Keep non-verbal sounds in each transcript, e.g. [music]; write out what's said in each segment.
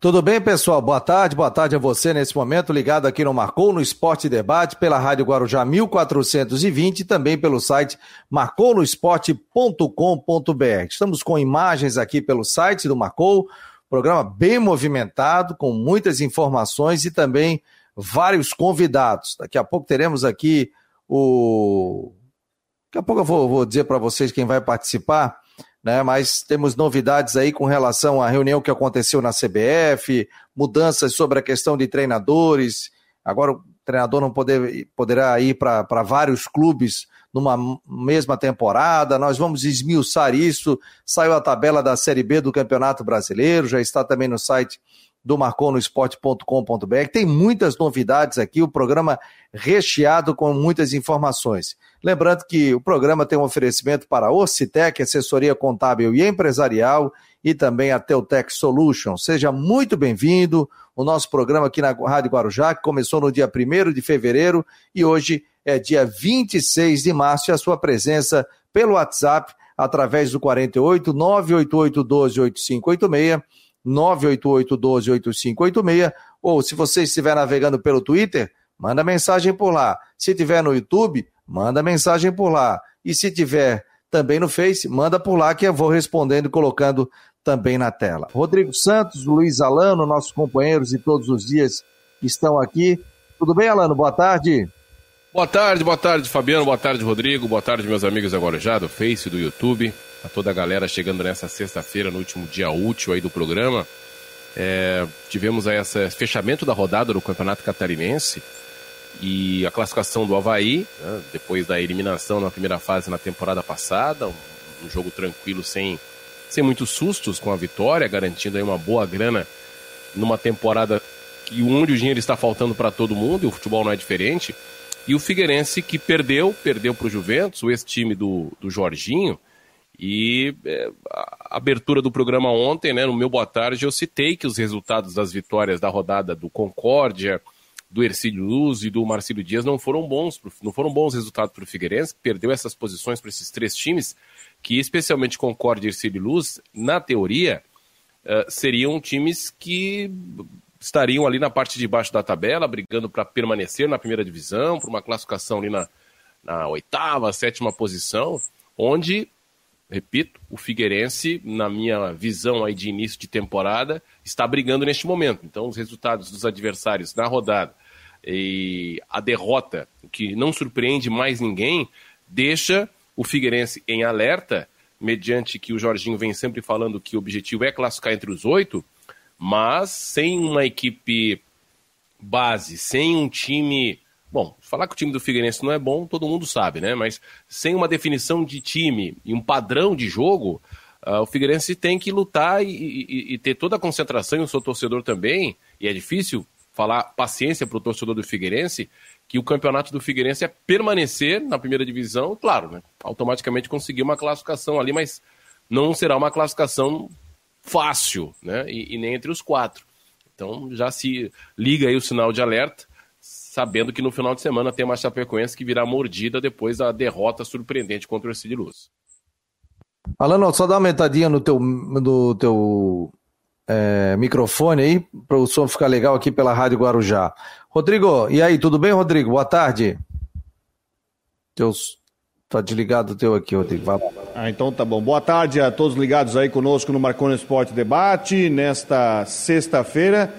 Tudo bem, pessoal? Boa tarde, boa tarde a você nesse momento, ligado aqui no Marcou no Esporte Debate, pela Rádio Guarujá 1420 e também pelo site marcounoesporte.com.br. Estamos com imagens aqui pelo site do Marcou, programa bem movimentado, com muitas informações e também vários convidados. Daqui a pouco teremos aqui o. Daqui a pouco eu vou, vou dizer para vocês quem vai participar né? Mas temos novidades aí com relação à reunião que aconteceu na CBF, mudanças sobre a questão de treinadores. Agora o treinador não poder, poderá ir para vários clubes numa mesma temporada. Nós vamos esmiuçar isso. Saiu a tabela da Série B do Campeonato Brasileiro, já está também no site do marconosport.com.br. Tem muitas novidades aqui, o programa recheado com muitas informações. Lembrando que o programa tem um oferecimento para Orcitec, assessoria contábil e empresarial, e também a Teutec Solution. Seja muito bem-vindo. O nosso programa aqui na Rádio Guarujá, que começou no dia 1 de fevereiro e hoje é dia 26 de março, e a sua presença pelo WhatsApp através do 48 988 12 8586 988-12-8586, ou se você estiver navegando pelo Twitter, manda mensagem por lá. Se tiver no YouTube, manda mensagem por lá. E se tiver também no Face, manda por lá que eu vou respondendo e colocando também na tela. Rodrigo Santos, Luiz Alano, nossos companheiros de todos os dias estão aqui. Tudo bem, Alano? Boa tarde. Boa tarde, boa tarde, Fabiano, boa tarde, Rodrigo, boa tarde, meus amigos agora já do Face, do YouTube a toda a galera chegando nessa sexta-feira, no último dia útil aí do programa. É, tivemos aí esse fechamento da rodada do Campeonato Catarinense e a classificação do Havaí, né, depois da eliminação na primeira fase na temporada passada, um, um, jogo tranquilo, sem, sem muitos sustos com a vitória, garantindo aí uma boa grana numa temporada que onde o dinheiro está faltando para todo mundo e o futebol não é diferente. E o Figueirense que perdeu, perdeu para o Juventus, o ex-time do, do Jorginho, e é, a abertura do programa ontem, né, no meu Boa Tarde, eu citei que os resultados das vitórias da rodada do Concórdia, do Ercílio Luz e do Marcílio Dias não foram bons, não foram bons resultados para o Figueirense, perdeu essas posições para esses três times, que especialmente Concórdia e Ercílio Luz, na teoria, uh, seriam times que estariam ali na parte de baixo da tabela, brigando para permanecer na primeira divisão, por uma classificação ali na, na oitava, sétima posição, onde repito, o Figueirense, na minha visão aí de início de temporada, está brigando neste momento. Então, os resultados dos adversários na rodada e a derrota, que não surpreende mais ninguém, deixa o Figueirense em alerta, mediante que o Jorginho vem sempre falando que o objetivo é classificar entre os oito, mas sem uma equipe base, sem um time Bom, falar que o time do Figueirense não é bom, todo mundo sabe, né? Mas sem uma definição de time e um padrão de jogo, uh, o Figueirense tem que lutar e, e, e, ter toda a concentração, e o seu torcedor também, e é difícil falar paciência para o torcedor do Figueirense, que o campeonato do Figueirense é permanecer na primeira divisão, claro, né? Automaticamente conseguir uma classificação ali, mas não será uma classificação fácil, né? E, e nem entre os quatro. Então já se liga aí o sinal de alerta sabendo que no final de semana tem uma Chapecoense que virá mordida depois da derrota surpreendente contra o Cid Luz. Alano, só dá uma aumentadinha no teu, no teu é, microfone aí, para o som ficar legal aqui pela Rádio Guarujá. Rodrigo, e aí, tudo bem, Rodrigo? Boa tarde. Teus, tá desligado o teu aqui, Rodrigo. Vai. Ah, então tá bom. Boa tarde a todos ligados aí conosco no Marconi Esporte Debate, nesta sexta-feira.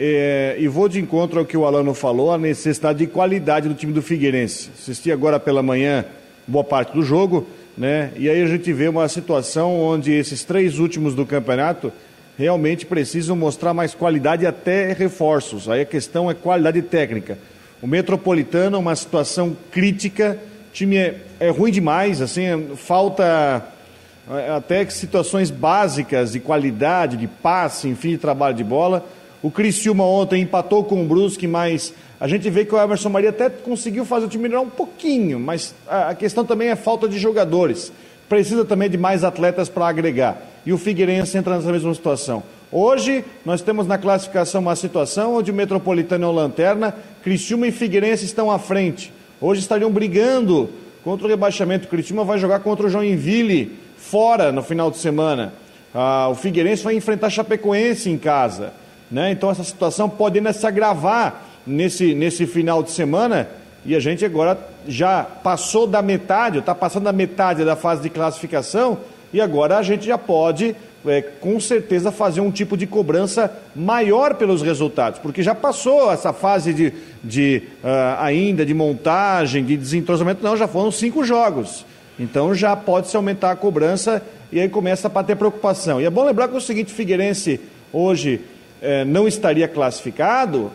É, e vou de encontro ao que o Alano falou, a necessidade de qualidade do time do Figueirense. Assisti agora pela manhã boa parte do jogo, né? E aí a gente vê uma situação onde esses três últimos do campeonato realmente precisam mostrar mais qualidade e até reforços. Aí a questão é qualidade técnica. O Metropolitano é uma situação crítica, o time é, é ruim demais, assim, falta é, até situações básicas de qualidade, de passe, enfim, de trabalho de bola. O Criciúma ontem empatou com o Brusque, mas a gente vê que o Emerson Maria até conseguiu fazer o time melhorar um pouquinho, mas a questão também é falta de jogadores. Precisa também de mais atletas para agregar. E o Figueirense entra nessa mesma situação. Hoje, nós temos na classificação uma situação onde o Metropolitano é o lanterna, Criciúma e Figueirense estão à frente. Hoje estariam brigando contra o rebaixamento. O Criciúma vai jogar contra o Joinville fora no final de semana. Ah, o Figueirense vai enfrentar Chapecoense em casa. Né? Então essa situação pode ainda se agravar nesse, nesse final de semana e a gente agora já passou da metade, está passando da metade da fase de classificação e agora a gente já pode, é, com certeza, fazer um tipo de cobrança maior pelos resultados, porque já passou essa fase de, de uh, ainda de montagem, de desentrosamento, não, já foram cinco jogos. Então já pode se aumentar a cobrança e aí começa a ter preocupação. E é bom lembrar que o seguinte, Figueirense hoje eh, não estaria classificado,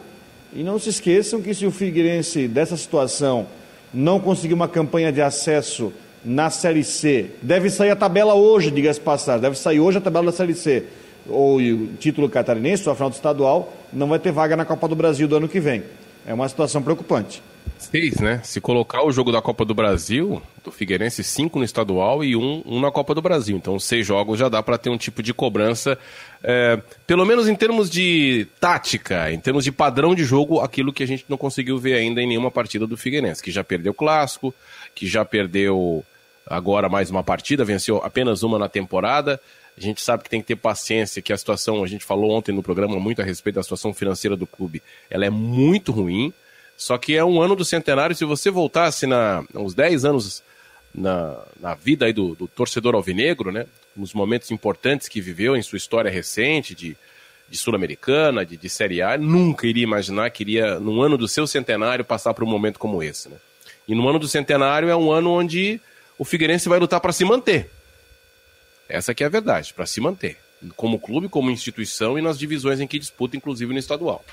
e não se esqueçam que se o Figueirense dessa situação não conseguir uma campanha de acesso na Série C, deve sair a tabela hoje, diga-se passar, deve sair hoje a tabela da Série C, ou o título catarinense, ou a final do estadual, não vai ter vaga na Copa do Brasil do ano que vem. É uma situação preocupante. Seis, né? Se colocar o jogo da Copa do Brasil, do Figueirense, cinco no estadual e um, um na Copa do Brasil. Então, seis jogos já dá para ter um tipo de cobrança, é, pelo menos em termos de tática, em termos de padrão de jogo, aquilo que a gente não conseguiu ver ainda em nenhuma partida do Figueirense, que já perdeu o clássico, que já perdeu agora mais uma partida, venceu apenas uma na temporada. A gente sabe que tem que ter paciência, que a situação, a gente falou ontem no programa muito a respeito da situação financeira do clube, ela é muito ruim. Só que é um ano do centenário. Se você voltasse na, uns 10 anos na, na vida aí do, do torcedor alvinegro, né? Nos momentos importantes que viveu em sua história recente, de, de Sul-Americana, de, de Série A, nunca iria imaginar que iria, no ano do seu centenário, passar por um momento como esse. Né? E no ano do centenário é um ano onde o Figueirense vai lutar para se manter. Essa que é a verdade, para se manter. Como clube, como instituição e nas divisões em que disputa, inclusive no estadual.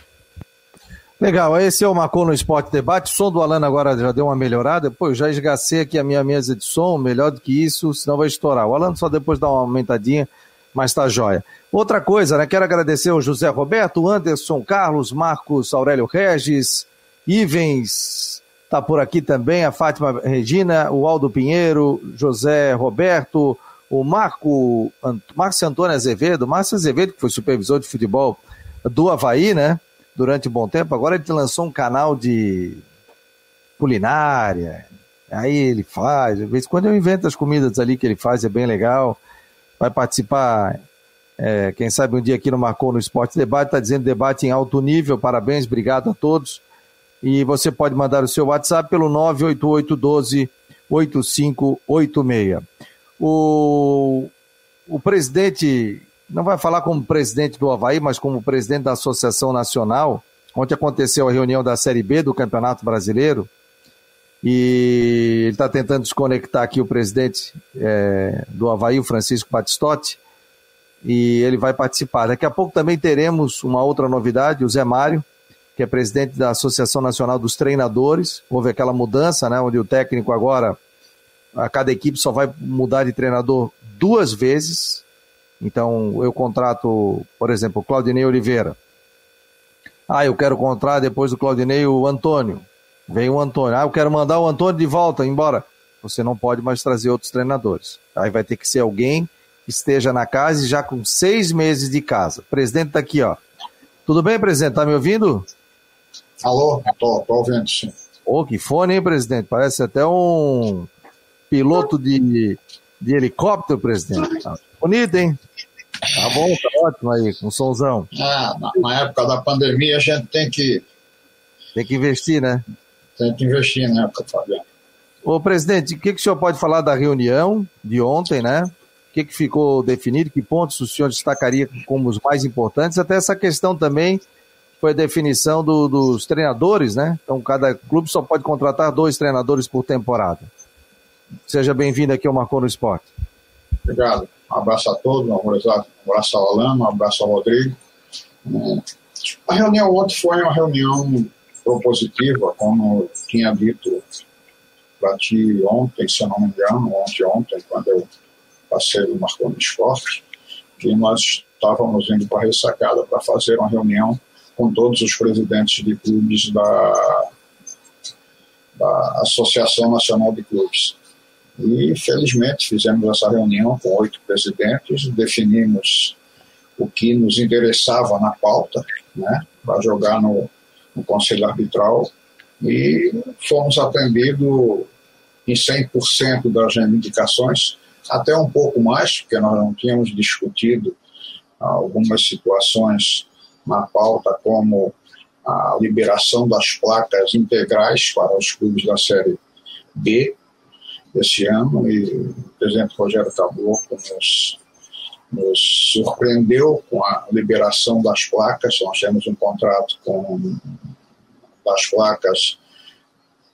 Legal, esse é o Marcou no Esporte Debate. O som do Alano agora já deu uma melhorada. Pô, eu já esgacei aqui a minha mesa de som, melhor do que isso, senão vai estourar. O Alano só depois dá uma aumentadinha, mas tá jóia. Outra coisa, né? Quero agradecer ao José Roberto, Anderson Carlos, Marcos Aurélio Regis, Ivens, tá por aqui também, a Fátima Regina, o Aldo Pinheiro, José Roberto, o Marco, Márcio Antônio Azevedo, Márcio Azevedo, que foi supervisor de futebol do Havaí, né? Durante um bom tempo. Agora ele lançou um canal de culinária. Aí ele faz, de vez em quando eu invento as comidas ali que ele faz, é bem legal. Vai participar, é, quem sabe um dia aqui no Marcou no Esporte Debate, está dizendo debate em alto nível, parabéns, obrigado a todos. E você pode mandar o seu WhatsApp pelo 98812 8586. O, o presidente não vai falar como presidente do Havaí, mas como presidente da Associação Nacional, onde aconteceu a reunião da Série B do Campeonato Brasileiro. E ele está tentando desconectar aqui o presidente é, do Havaí, o Francisco Batistotti, e ele vai participar. Daqui a pouco também teremos uma outra novidade, o Zé Mário, que é presidente da Associação Nacional dos Treinadores. Houve aquela mudança, né, onde o técnico agora, a cada equipe só vai mudar de treinador duas vezes, então, eu contrato, por exemplo, o Claudinei Oliveira. Ah, eu quero contratar depois do Claudinei o Antônio. Vem o Antônio. Ah, eu quero mandar o Antônio de volta, embora. Você não pode mais trazer outros treinadores. Aí vai ter que ser alguém que esteja na casa e já com seis meses de casa. O presidente está aqui, ó. Tudo bem, presidente? Tá me ouvindo? Alô, tô, tô ouvindo, sim. Ô, oh, que fone, hein, presidente? Parece até um piloto de, de helicóptero, presidente. Tá bonito, hein? Tá bom, tá ótimo aí, com somzão. Ah, na, na, época da pandemia a gente tem que. Tem que investir, né? Tem que investir na época, Fabiano. Ô, presidente, o que, que o senhor pode falar da reunião de ontem, né? O que, que ficou definido? Que pontos o senhor destacaria como os mais importantes? Até essa questão também foi a definição do, dos treinadores, né? Então, cada clube só pode contratar dois treinadores por temporada. Seja bem-vindo aqui ao Marcou no Esporte. Obrigado. Um abraço a todos, um abraço ao Alano, um abraço ao Rodrigo. É, a reunião ontem foi uma reunião propositiva, como tinha dito para ti ontem, se eu não me engano, ontem, ontem, quando eu passei no Marconi Esporte, que nós estávamos indo para a ressacada para fazer uma reunião com todos os presidentes de clubes da, da Associação Nacional de Clubes. E, felizmente, fizemos essa reunião com oito presidentes, definimos o que nos interessava na pauta, né, para jogar no, no Conselho Arbitral, e fomos atendidos em 100% das reivindicações, até um pouco mais, porque nós não tínhamos discutido algumas situações na pauta como a liberação das placas integrais para os clubes da Série B esse ano e o presidente Rogério Caboclo nos, nos surpreendeu com a liberação das placas. Nós temos um contrato com das placas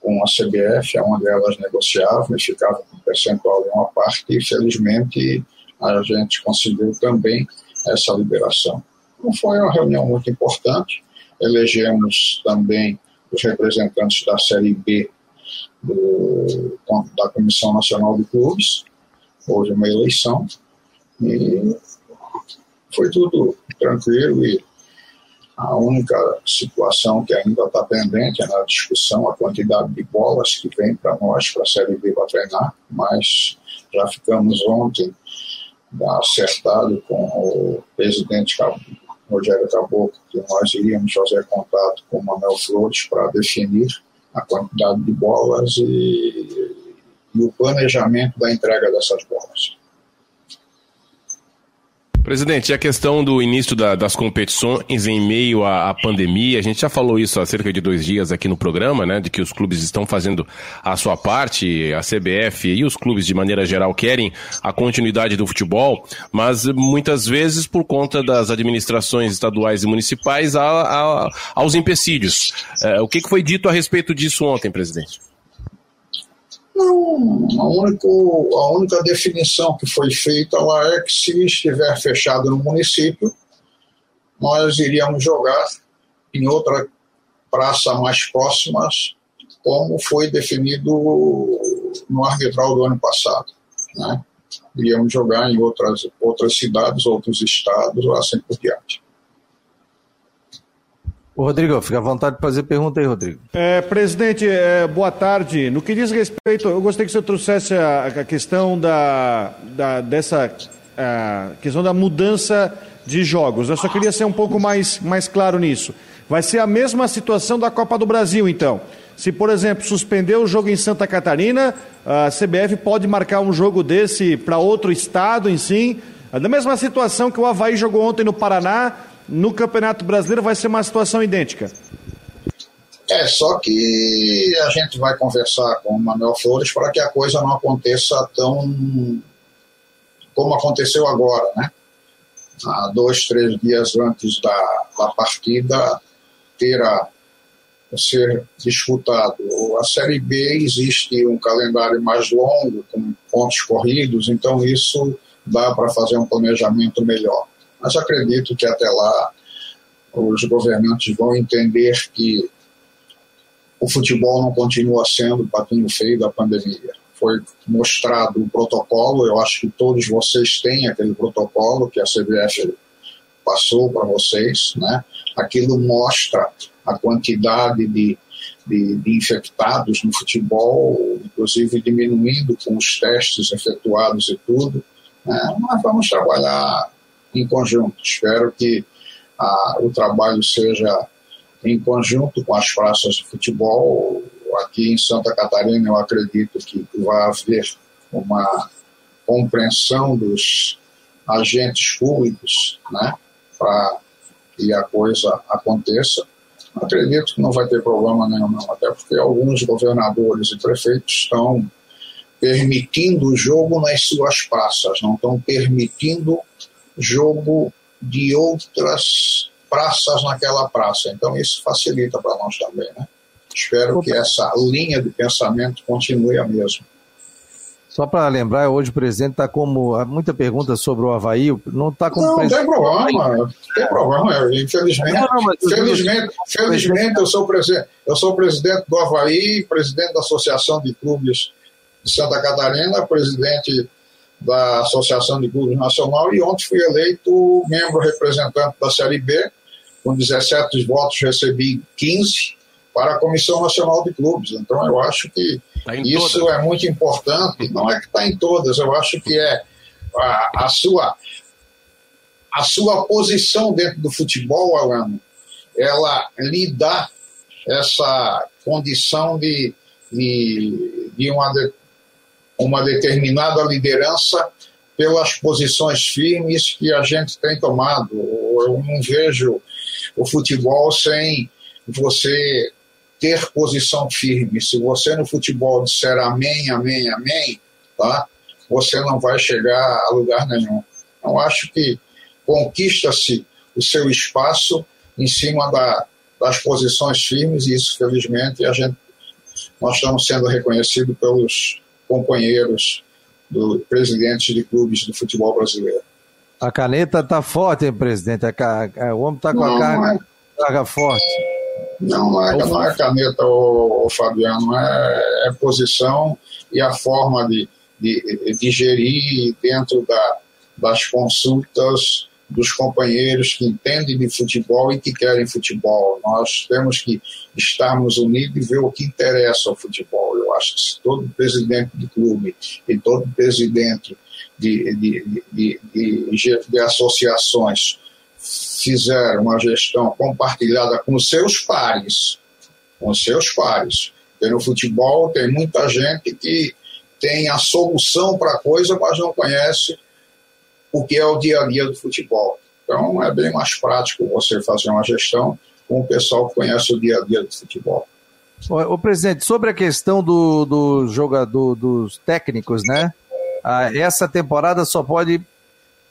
com a CBF, onde elas negociavam e ficavam com percentual em uma parte, e felizmente a gente conseguiu também essa liberação. Foi uma reunião muito importante, elegemos também os representantes da Série B do, da Comissão Nacional de Clubes, houve uma eleição, e foi tudo tranquilo e a única situação que ainda está pendente é na discussão a quantidade de bolas que vem para nós, para a Série B para treinar, mas já ficamos ontem acertado com o presidente Rogério Caboclo que nós iríamos fazer contato com o Manuel Flores para definir a quantidade de bolas e, e o planejamento da entrega dessas bolas. Presidente, a questão do início da, das competições em meio à, à, pandemia, a gente já falou isso há cerca de dois dias aqui no programa, né? De que os clubes estão fazendo a sua parte, a CBF e os clubes de maneira geral querem a continuidade do futebol, mas muitas vezes por conta das administrações estaduais e municipais há, há, aos empecilhos. É, o que, que foi dito a respeito disso ontem, presidente? Não, a única, a única definição que foi feita lá é que se estiver fechado no município, nós iríamos jogar em outra praça mais próxima, como foi definido no arbitral do ano passado. Né? Iríamos jogar em outras, outras cidades, outros estados, assim por diante. Rodrigo, fica à vontade de fazer pergunta aí, Rodrigo. É, presidente, é, boa tarde. No que diz respeito, eu gostaria que você trouxesse a, a questão da, da dessa questão da mudança de jogos. Eu só queria ser um pouco mais, mais claro nisso. Vai ser a mesma situação da Copa do Brasil, então. Se, por exemplo, suspender o jogo em Santa Catarina, a CBF pode marcar um jogo desse para outro estado em si. Da mesma situação que o Havaí jogou ontem no Paraná, no Campeonato Brasileiro vai ser uma situação idêntica. É, só que a gente vai conversar com o Manuel Flores para que a coisa não aconteça tão como aconteceu agora, né? Há dois, três dias antes da, da partida ter a ser disputado. A Série B existe um calendário mais longo, com pontos corridos, então isso dá para fazer um planejamento melhor mas acredito que até lá os governantes vão entender que o futebol não continua sendo o patinho feio da pandemia. Foi mostrado o protocolo, eu acho que todos vocês têm aquele protocolo que a CBF passou para vocês, né? Aquilo mostra a quantidade de, de, de, infectados no futebol, inclusive diminuindo com os testes efetuados e tudo. Né? Mas vamos trabalhar em conjunto. Espero que ah, o trabalho seja em conjunto com as praças de futebol. Aqui em Santa Catarina, eu acredito que vai haver uma compreensão dos agentes públicos né, para que a coisa aconteça. Acredito que não vai ter problema nenhum, não, até porque alguns governadores e prefeitos estão permitindo o jogo nas suas praças, não estão permitindo jogo de outras praças naquela praça. Então isso facilita para nós também, né? Espero que essa linha de pensamento continue a mesma. Só para lembrar, hoje o presidente está como. Muita pergunta sobre o Havaí, não está como. Não, tem problema, não tem problema. Infelizmente, não, não, felizmente, felizmente eu, sou presidente, eu sou presidente do Havaí, presidente da Associação de Clubes de Santa Catarina, presidente da Associação de Clubes Nacional e ontem fui eleito membro representante da Série B, com 17 votos recebi 15 para a Comissão Nacional de Clubes. Então eu acho que tá isso todas. é muito importante. Não é que está em todas, eu acho que é a, a, sua a sua posição dentro do futebol, Alano, ela lhe dá essa condição de, de, de uma uma determinada liderança pelas posições firmes que a gente tem tomado. Eu não vejo o futebol sem você ter posição firme. Se você no futebol disser amém, amém, amém, tá? você não vai chegar a lugar nenhum. Eu acho que conquista-se o seu espaço em cima da, das posições firmes e isso, felizmente, a gente, nós estamos sendo reconhecidos pelos companheiros do presidentes de clubes do futebol brasileiro. A caneta está forte, hein, presidente? A, o homem está com não, a carga, é... carga forte. Não, não é, não é caneta, o, Fabiano, é, é, posição e a forma de, de, de gerir dentro da, das consultas dos companheiros que entendem de futebol e que querem futebol. Nós temos que estarmos unidos e ver o que interessa ao futebol. Se todo presidente de clube e todo presidente de, de, de, de, de associações fizer uma gestão compartilhada com seus pares, com seus pares. Porque no futebol tem muita gente que tem a solução para a coisa, mas não conhece o que é o dia a dia do futebol. Então é bem mais prático você fazer uma gestão com o pessoal que conhece o dia a dia do futebol. O presidente, sobre a questão do, do jogador, dos técnicos, né? Ah, essa temporada só pode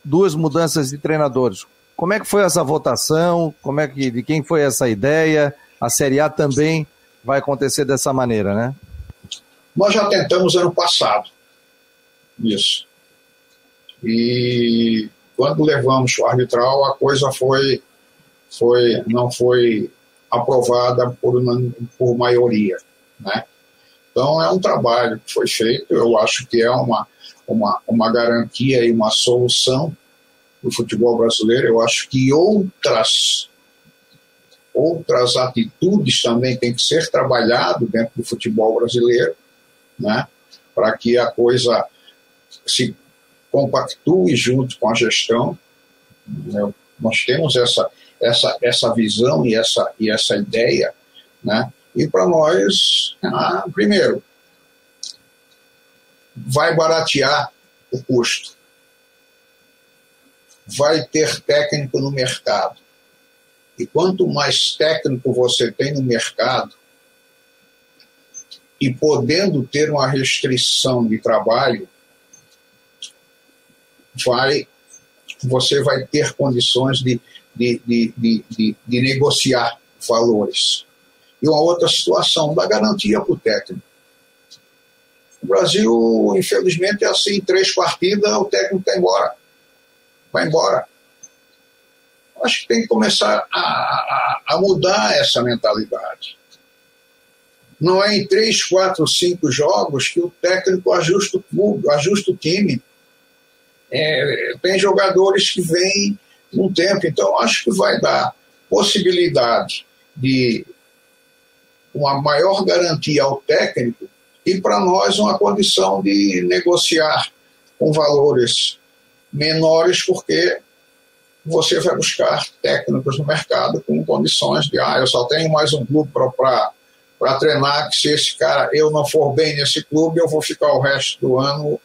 duas mudanças de treinadores. Como é que foi essa votação? Como é que de quem foi essa ideia? A Série A também vai acontecer dessa maneira, né? Nós já tentamos ano passado isso. E quando levamos o arbitral, a coisa foi, foi não foi aprovada por, por maioria. Né? Então, é um trabalho que foi feito, eu acho que é uma, uma, uma garantia e uma solução do futebol brasileiro. Eu acho que outras outras atitudes também têm que ser trabalhado dentro do futebol brasileiro, né? para que a coisa se compactue junto com a gestão. Né? Nós temos essa, essa, essa visão e essa, e essa ideia, né? e para nós, ah, primeiro, vai baratear o custo, vai ter técnico no mercado. E quanto mais técnico você tem no mercado, e podendo ter uma restrição de trabalho, vai, você vai ter condições de, de, de, de, de negociar valores. E uma outra situação, da garantia para o técnico. O Brasil, infelizmente, é assim: três partidas, o técnico está embora. Vai embora. Acho que tem que começar a, a, a mudar essa mentalidade. Não é em três, quatro, cinco jogos que o técnico ajusta o clube, ajusta o time. É, tem jogadores que vêm num tempo, então acho que vai dar possibilidade de uma maior garantia ao técnico e para nós uma condição de negociar com valores menores, porque você vai buscar técnicos no mercado com condições de, ah, eu só tenho mais um clube para treinar, que se esse cara, eu não for bem nesse clube, eu vou ficar o resto do ano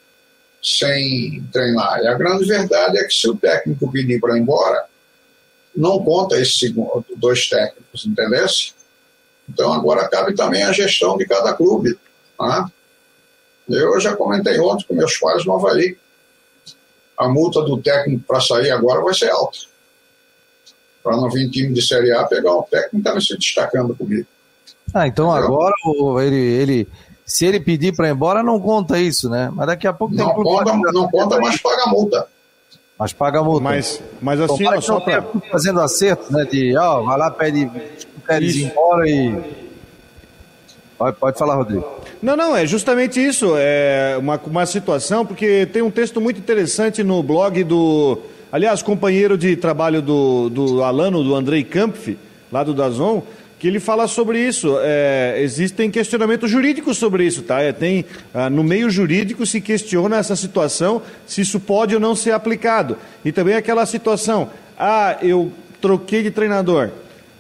sem treinar. E a grande verdade é que se o técnico pedir para ir embora, não conta esses dois técnicos, entendeu? Então agora cabe também a gestão de cada clube. Né? Eu já comentei ontem com meus pais no Havaí. A multa do técnico para sair agora vai ser alta. Para não vir time de Série A pegar um técnico que está se destacando comigo. Ah, então agora ele, ele, se ele pedir para ir embora, não conta isso, né? Mas daqui a pouco tem não conta, Não conta, mas paga a multa. Mas paga a multa. Mas, mas assim, ó, só para. Fazendo acerto, né? De, ó, vai lá, pede, pede ir embora e Pode, pode falar, Rodrigo. Não, não, é justamente isso. É uma, uma situação, porque tem um texto muito interessante no blog do. Aliás, companheiro de trabalho do, do Alano, do Andrei Kampf, lá do Dazon, que ele fala sobre isso. É, existem questionamentos jurídicos sobre isso, tá? É, tem, ah, no meio jurídico se questiona essa situação, se isso pode ou não ser aplicado. E também aquela situação, ah, eu troquei de treinador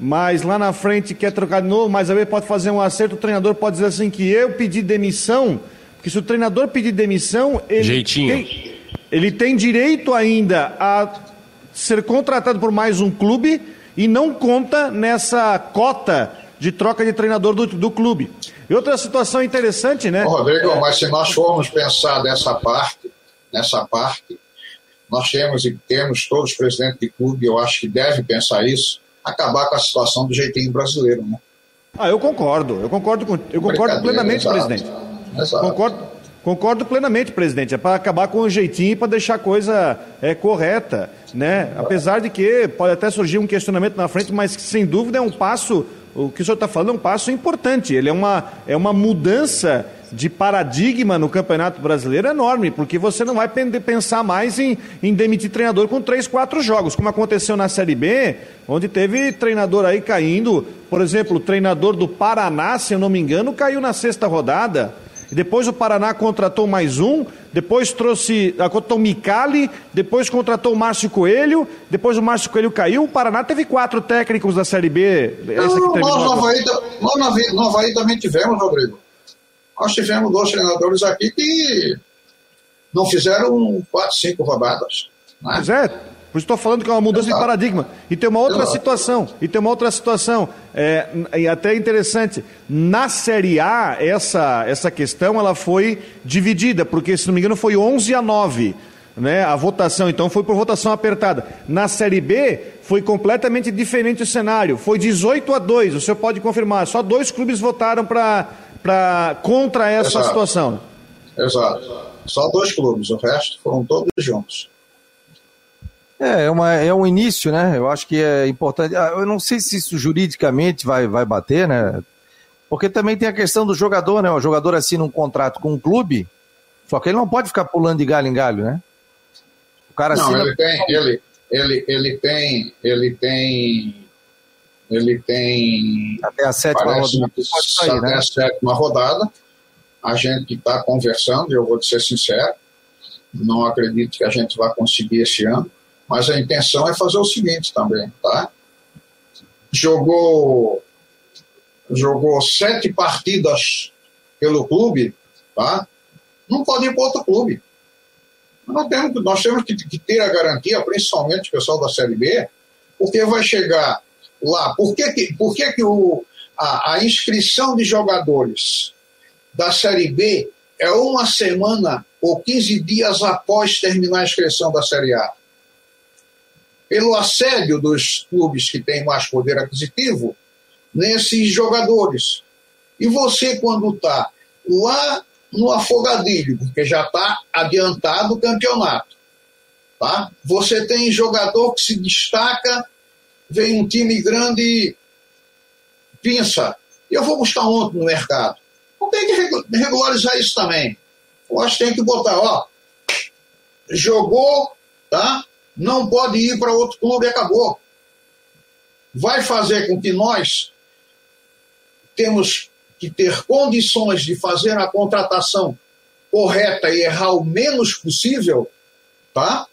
mas lá na frente quer trocar de novo, mas aí pode fazer um acerto, o treinador pode dizer assim que eu pedi demissão, porque se o treinador pedir demissão, ele Jeitinho. tem, ele tem direito ainda a ser contratado por mais um clube e não conta nessa cota de troca de treinador do, do clube. E outra situação interessante, né? Ô, Rodrigo, mas se nós formos pensar dessa parte, nessa parte, nós temos e temos todos os presidentes de clube, eu acho que devem pensar isso, acabar com a situação do jeitinho brasileiro, né? Ah, eu concordo, eu concordo, com, eu concordo plenamente, exato, presidente. Exato. Concordo, concordo plenamente, presidente. É para acabar com o jeitinho e para deixar a coisa é, correta, né? Apesar de que pode até surgir um questionamento na frente, mas sem dúvida é um passo o que o senhor está falando é um passo importante. Ele é uma, é uma mudança de paradigma no Campeonato Brasileiro enorme, porque você não vai pensar mais em, em demitir treinador com três, quatro jogos, como aconteceu na Série B, onde teve treinador aí caindo. Por exemplo, o treinador do Paraná, se eu não me engano, caiu na sexta rodada. Depois o Paraná contratou mais um, depois trouxe, contratou o Micali, depois contratou o Márcio Coelho, depois o Márcio Coelho caiu. O Paraná teve quatro técnicos da Série B. Essa não, que nós, no Havaí, nós no Havaí também tivemos, Rodrigo. Nós tivemos dois treinadores aqui que não fizeram quatro, cinco rodadas. Né? Pois é, por isso estou falando que é uma mudança Exato. de paradigma. E tem uma outra Exato. situação, e tem uma outra situação, é, e até interessante. Na Série A, essa, essa questão ela foi dividida, porque, se não me engano, foi 11 a 9. Né, a votação, então, foi por votação apertada. Na Série B, foi completamente diferente o cenário. Foi 18 a 2, o senhor pode confirmar. Só dois clubes votaram pra, pra, contra essa Exato. situação. Exato. Só dois clubes, o resto foram todos juntos. É, é, uma, é um início, né? Eu acho que é importante. Ah, eu não sei se isso juridicamente vai, vai bater, né? Porque também tem a questão do jogador, né? O jogador assina um contrato com um clube, só que ele não pode ficar pulando de galho em galho, né? O cara não, assina... ele tem, ele, ele, ele tem, ele tem, ele tem até a sétima rodada. Sair, até né? a sétima rodada. A gente está conversando, eu vou te ser sincero, não acredito que a gente vai conseguir esse ano mas a intenção é fazer o seguinte também, tá? Jogou, jogou sete partidas pelo clube, tá? Não pode ir para outro clube. Nós temos, nós temos que, que ter a garantia, principalmente o pessoal da Série B, porque vai chegar lá. Por que, que, por que, que o, a, a inscrição de jogadores da Série B é uma semana ou 15 dias após terminar a inscrição da Série A? Pelo assédio dos clubes que têm mais poder aquisitivo nesses jogadores. E você, quando está lá no afogadilho, porque já está adiantado o campeonato, tá? você tem jogador que se destaca, vem um time grande e pensa, eu vou buscar ontem no mercado. Não tem que regularizar isso também. Eu acho que tem que botar, ó, jogou, tá? Não pode ir para outro clube e acabou. Vai fazer com que nós temos que ter condições de fazer a contratação correta e errar o menos possível, tá?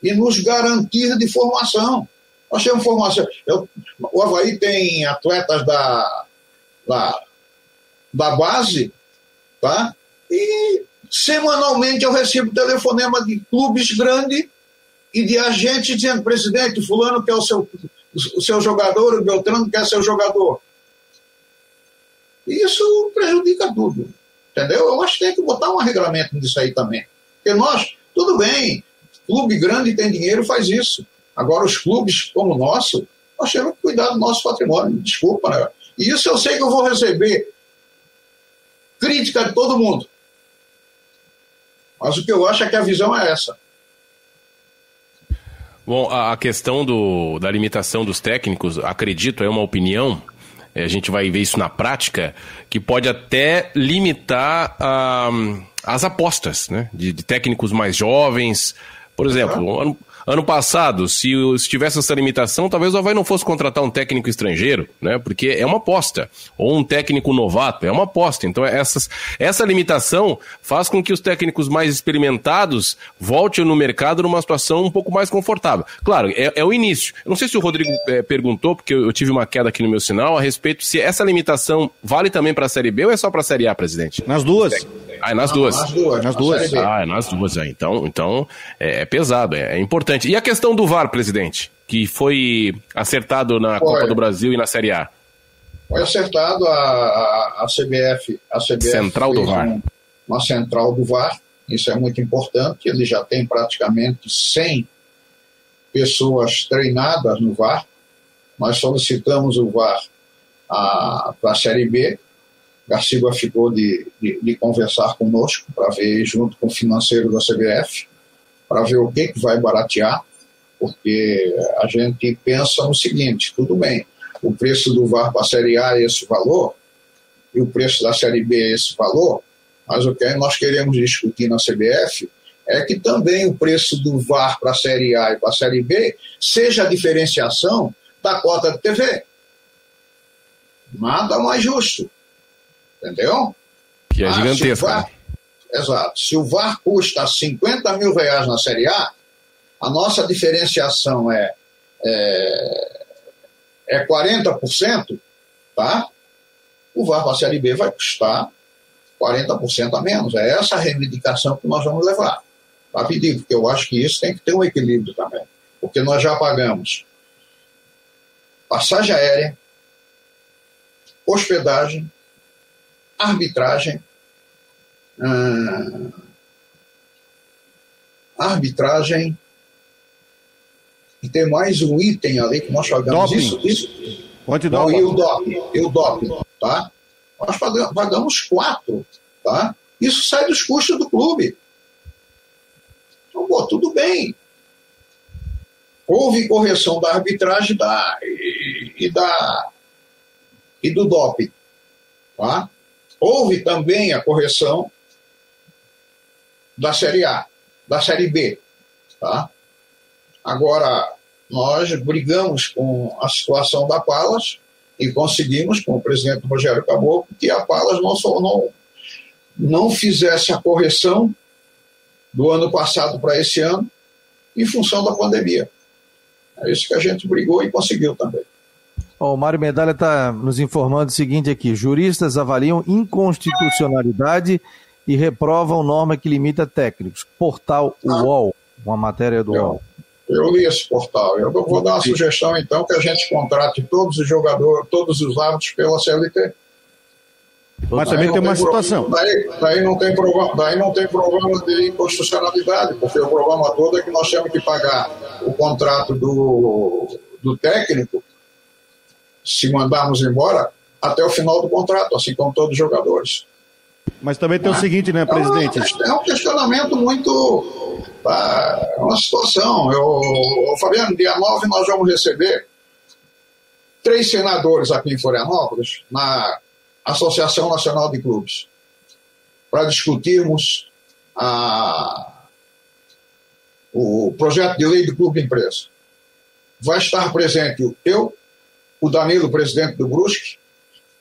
E nos garantir de formação. Nós temos formação. Eu, o Havaí tem atletas da, da, da base, tá? E semanalmente eu recebo telefonema de clubes grandes e de agente dizendo, presidente, fulano quer o seu, o seu jogador, o Beltrano quer seu jogador. Isso prejudica tudo. Entendeu? Eu acho que tem que botar um regulamento nisso aí também. Porque nós, tudo bem, clube grande tem dinheiro faz isso. Agora, os clubes como o nosso, nós temos que cuidar do nosso patrimônio. Desculpa, né? E isso eu sei que eu vou receber crítica de todo mundo. Mas o que eu acho é que a visão é essa. Bom, a questão do, da limitação dos técnicos, acredito, é uma opinião, é, a gente vai ver isso na prática, que pode até limitar uh, as apostas né? de, de, técnicos mais jovens. Por exemplo, ano, Ano passado, se, se tivesse essa limitação, talvez o Havaí não fosse contratar um técnico estrangeiro, né? Porque é uma aposta. Ou um técnico novato, é uma aposta. Então, essas, essa limitação faz com que os técnicos mais experimentados voltem no mercado numa situação um pouco mais confortável. Claro, é, é o início. Eu não sei se o Rodrigo é, perguntou, porque eu, eu, tive uma queda aqui no meu sinal, a respeito se essa limitação vale também para a Série B ou é só para a Série A, presidente? Nas duas. Ah, é nas duas. Nas duas. Nas duas. Ah, é nas duas. É. Então, então é, é pesado, é, é, importante. E a questão do VAR, presidente, que foi acertado na foi. Copa do Brasil e na Série A? Foi acertado a, a, a CBF. A CBF central do VAR. Um, uma central do VAR. Isso é muito importante. Ele já tem praticamente 100 pessoas treinadas no VAR. Nós solicitamos o VAR para a Série B. Garciba ficou de, de, de conversar conosco para ver, junto com o financeiro da CBF, para ver o que, que vai baratear, porque a gente pensa no seguinte: tudo bem, o preço do VAR para a Série A é esse valor, e o preço da Série B é esse valor, mas o que nós queremos discutir na CBF é que também o preço do VAR para a Série A e para a Série B seja a diferenciação da cota de TV. Nada mais justo. Entendeu? Que é ah, gigantesca. VAR, né? exato. Se o VAR custa 50 mil reais na Série A, a nossa diferenciação é, é, é 40%, tá? O VAR para a Série B vai custar 40% a menos. É essa a reivindicação que nós vamos levar. Para pedir, porque eu acho que isso tem que ter um equilíbrio também. Porque nós já pagamos passagem aérea, hospedagem, arbitragem, ah, arbitragem, e tem mais um item ali que nós pagamos. Doping. Isso, isso. Onde Não, e o doping, e o doping, tá? Nós pagamos, pagamos quatro, tá? Isso sai dos custos do clube. Então, pô, tudo bem. Houve correção da arbitragem da, e, e da, e do doping. Tá? Houve também a correção da Série A, da Série B. Tá? Agora, nós brigamos com a situação da Palas e conseguimos, com o presidente Rogério Caboclo, que a Palas não, não, não fizesse a correção do ano passado para esse ano em função da pandemia. É isso que a gente brigou e conseguiu também. Oh, o Mário Medalha está nos informando o seguinte aqui: juristas avaliam inconstitucionalidade e reprovam norma que limita técnicos. Portal. UOL, uma matéria do eu, UOL. Eu li esse portal. Eu vou dar uma sugestão, então, que a gente contrate todos os jogadores, todos os árbitros pela CLT. Mas também tem uma tem situação. Daí, daí, não tem problema, daí não tem problema de inconstitucionalidade, porque o problema todo é que nós temos que pagar o contrato do, do técnico se mandarmos embora até o final do contrato, assim como todos os jogadores. Mas também tem o seguinte, né, presidente? É um questionamento muito. Tá, é uma situação. Eu, Fabiano, dia 9 nós vamos receber três senadores aqui em Florianópolis, na Associação Nacional de Clubes, para discutirmos a, o projeto de lei do Clube Empresa. Vai estar presente eu, o Danilo, presidente do Brusque,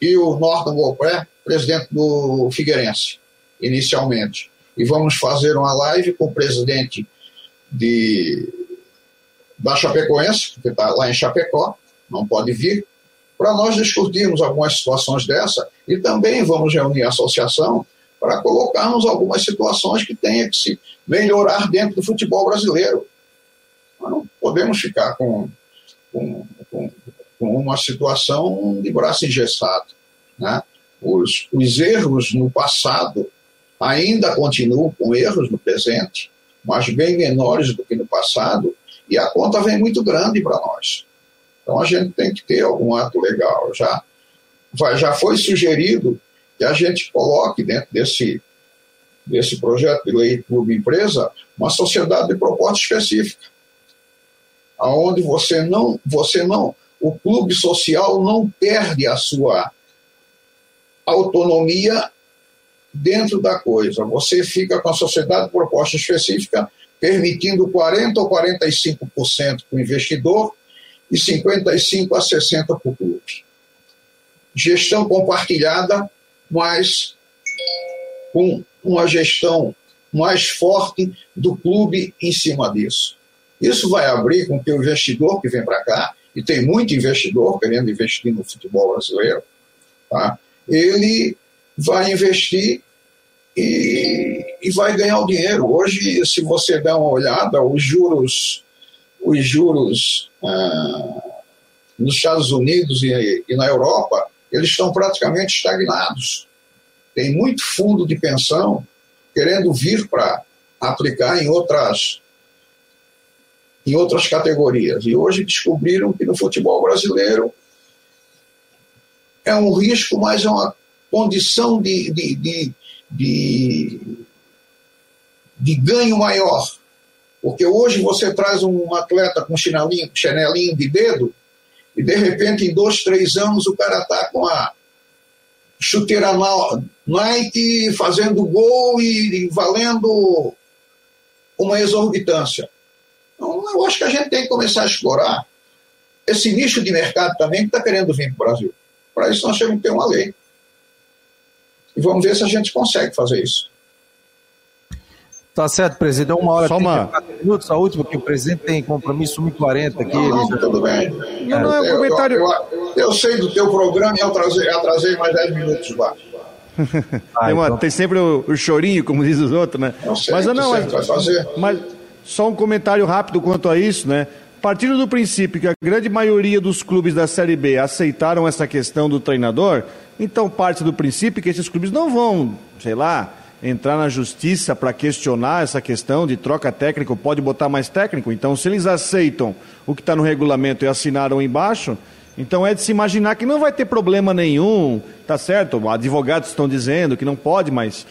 e o Norton Wolper, presidente do Figueirense, inicialmente. E vamos fazer uma live com o presidente de, da Chapecoense, que está lá em Chapecó, não pode vir, para nós discutirmos algumas situações dessa e também vamos reunir a associação para colocarmos algumas situações que tenha que se melhorar dentro do futebol brasileiro. Nós não podemos ficar com, com, com com uma situação de braço engessado. Né? Os, os erros no passado ainda continuam com erros no presente, mas bem menores do que no passado, e a conta vem muito grande para nós. Então a gente tem que ter algum ato legal. Já, já foi sugerido que a gente coloque dentro desse, desse projeto de lei clube empresa uma sociedade de proposta específica, aonde você não, você não o clube social não perde a sua autonomia dentro da coisa. Você fica com a sociedade de proposta específica, permitindo 40% ou 45% para o investidor e 55% a 60% para o clube. Gestão compartilhada, mas com uma gestão mais forte do clube em cima disso. Isso vai abrir com que o investidor que vem para cá e tem muito investidor querendo investir no futebol brasileiro, tá? ele vai investir e, e vai ganhar o dinheiro. Hoje, se você der uma olhada, os juros, os juros ah, nos Estados Unidos e, e na Europa, eles estão praticamente estagnados. Tem muito fundo de pensão querendo vir para aplicar em outras em outras categorias. E hoje descobriram que no futebol brasileiro é um risco, mas é uma condição de, de, de, de, de ganho maior. Porque hoje você traz um atleta com chinelinho, chinelinho de dedo e de repente em dois, três anos o cara está com a chuteira Nike fazendo gol e, e valendo uma exorbitância. Então, eu acho que a gente tem que começar a explorar esse nicho de mercado também que está querendo vir para o Brasil. Para isso, nós temos que ter uma lei. E vamos ver se a gente consegue fazer isso. Tá certo, presidente. Uma hora Só uma... minutos, a última, que o presidente tem compromisso 1h40 aqui. Não, não, tudo bem. Não, não, é um comentário... Eu, eu, eu, sei do teu programa e eu atrasei, atrasei mais 10 minutos lá. Ah, [laughs] tem, uma, então... tem, sempre o, o, chorinho, como diz os outros, né? Eu sei, mas não, mas, vai fazer. mas só um comentário rápido quanto a isso, né? Partindo do princípio que a grande maioria dos clubes da Série B aceitaram essa questão do treinador, então parte do princípio que esses clubes não vão, sei lá, entrar na justiça para questionar essa questão de troca técnica, pode botar mais técnico. Então, se eles aceitam o que está no regulamento e assinaram embaixo, então é de se imaginar que não vai ter problema nenhum, tá certo? Advogados estão dizendo que não pode, mas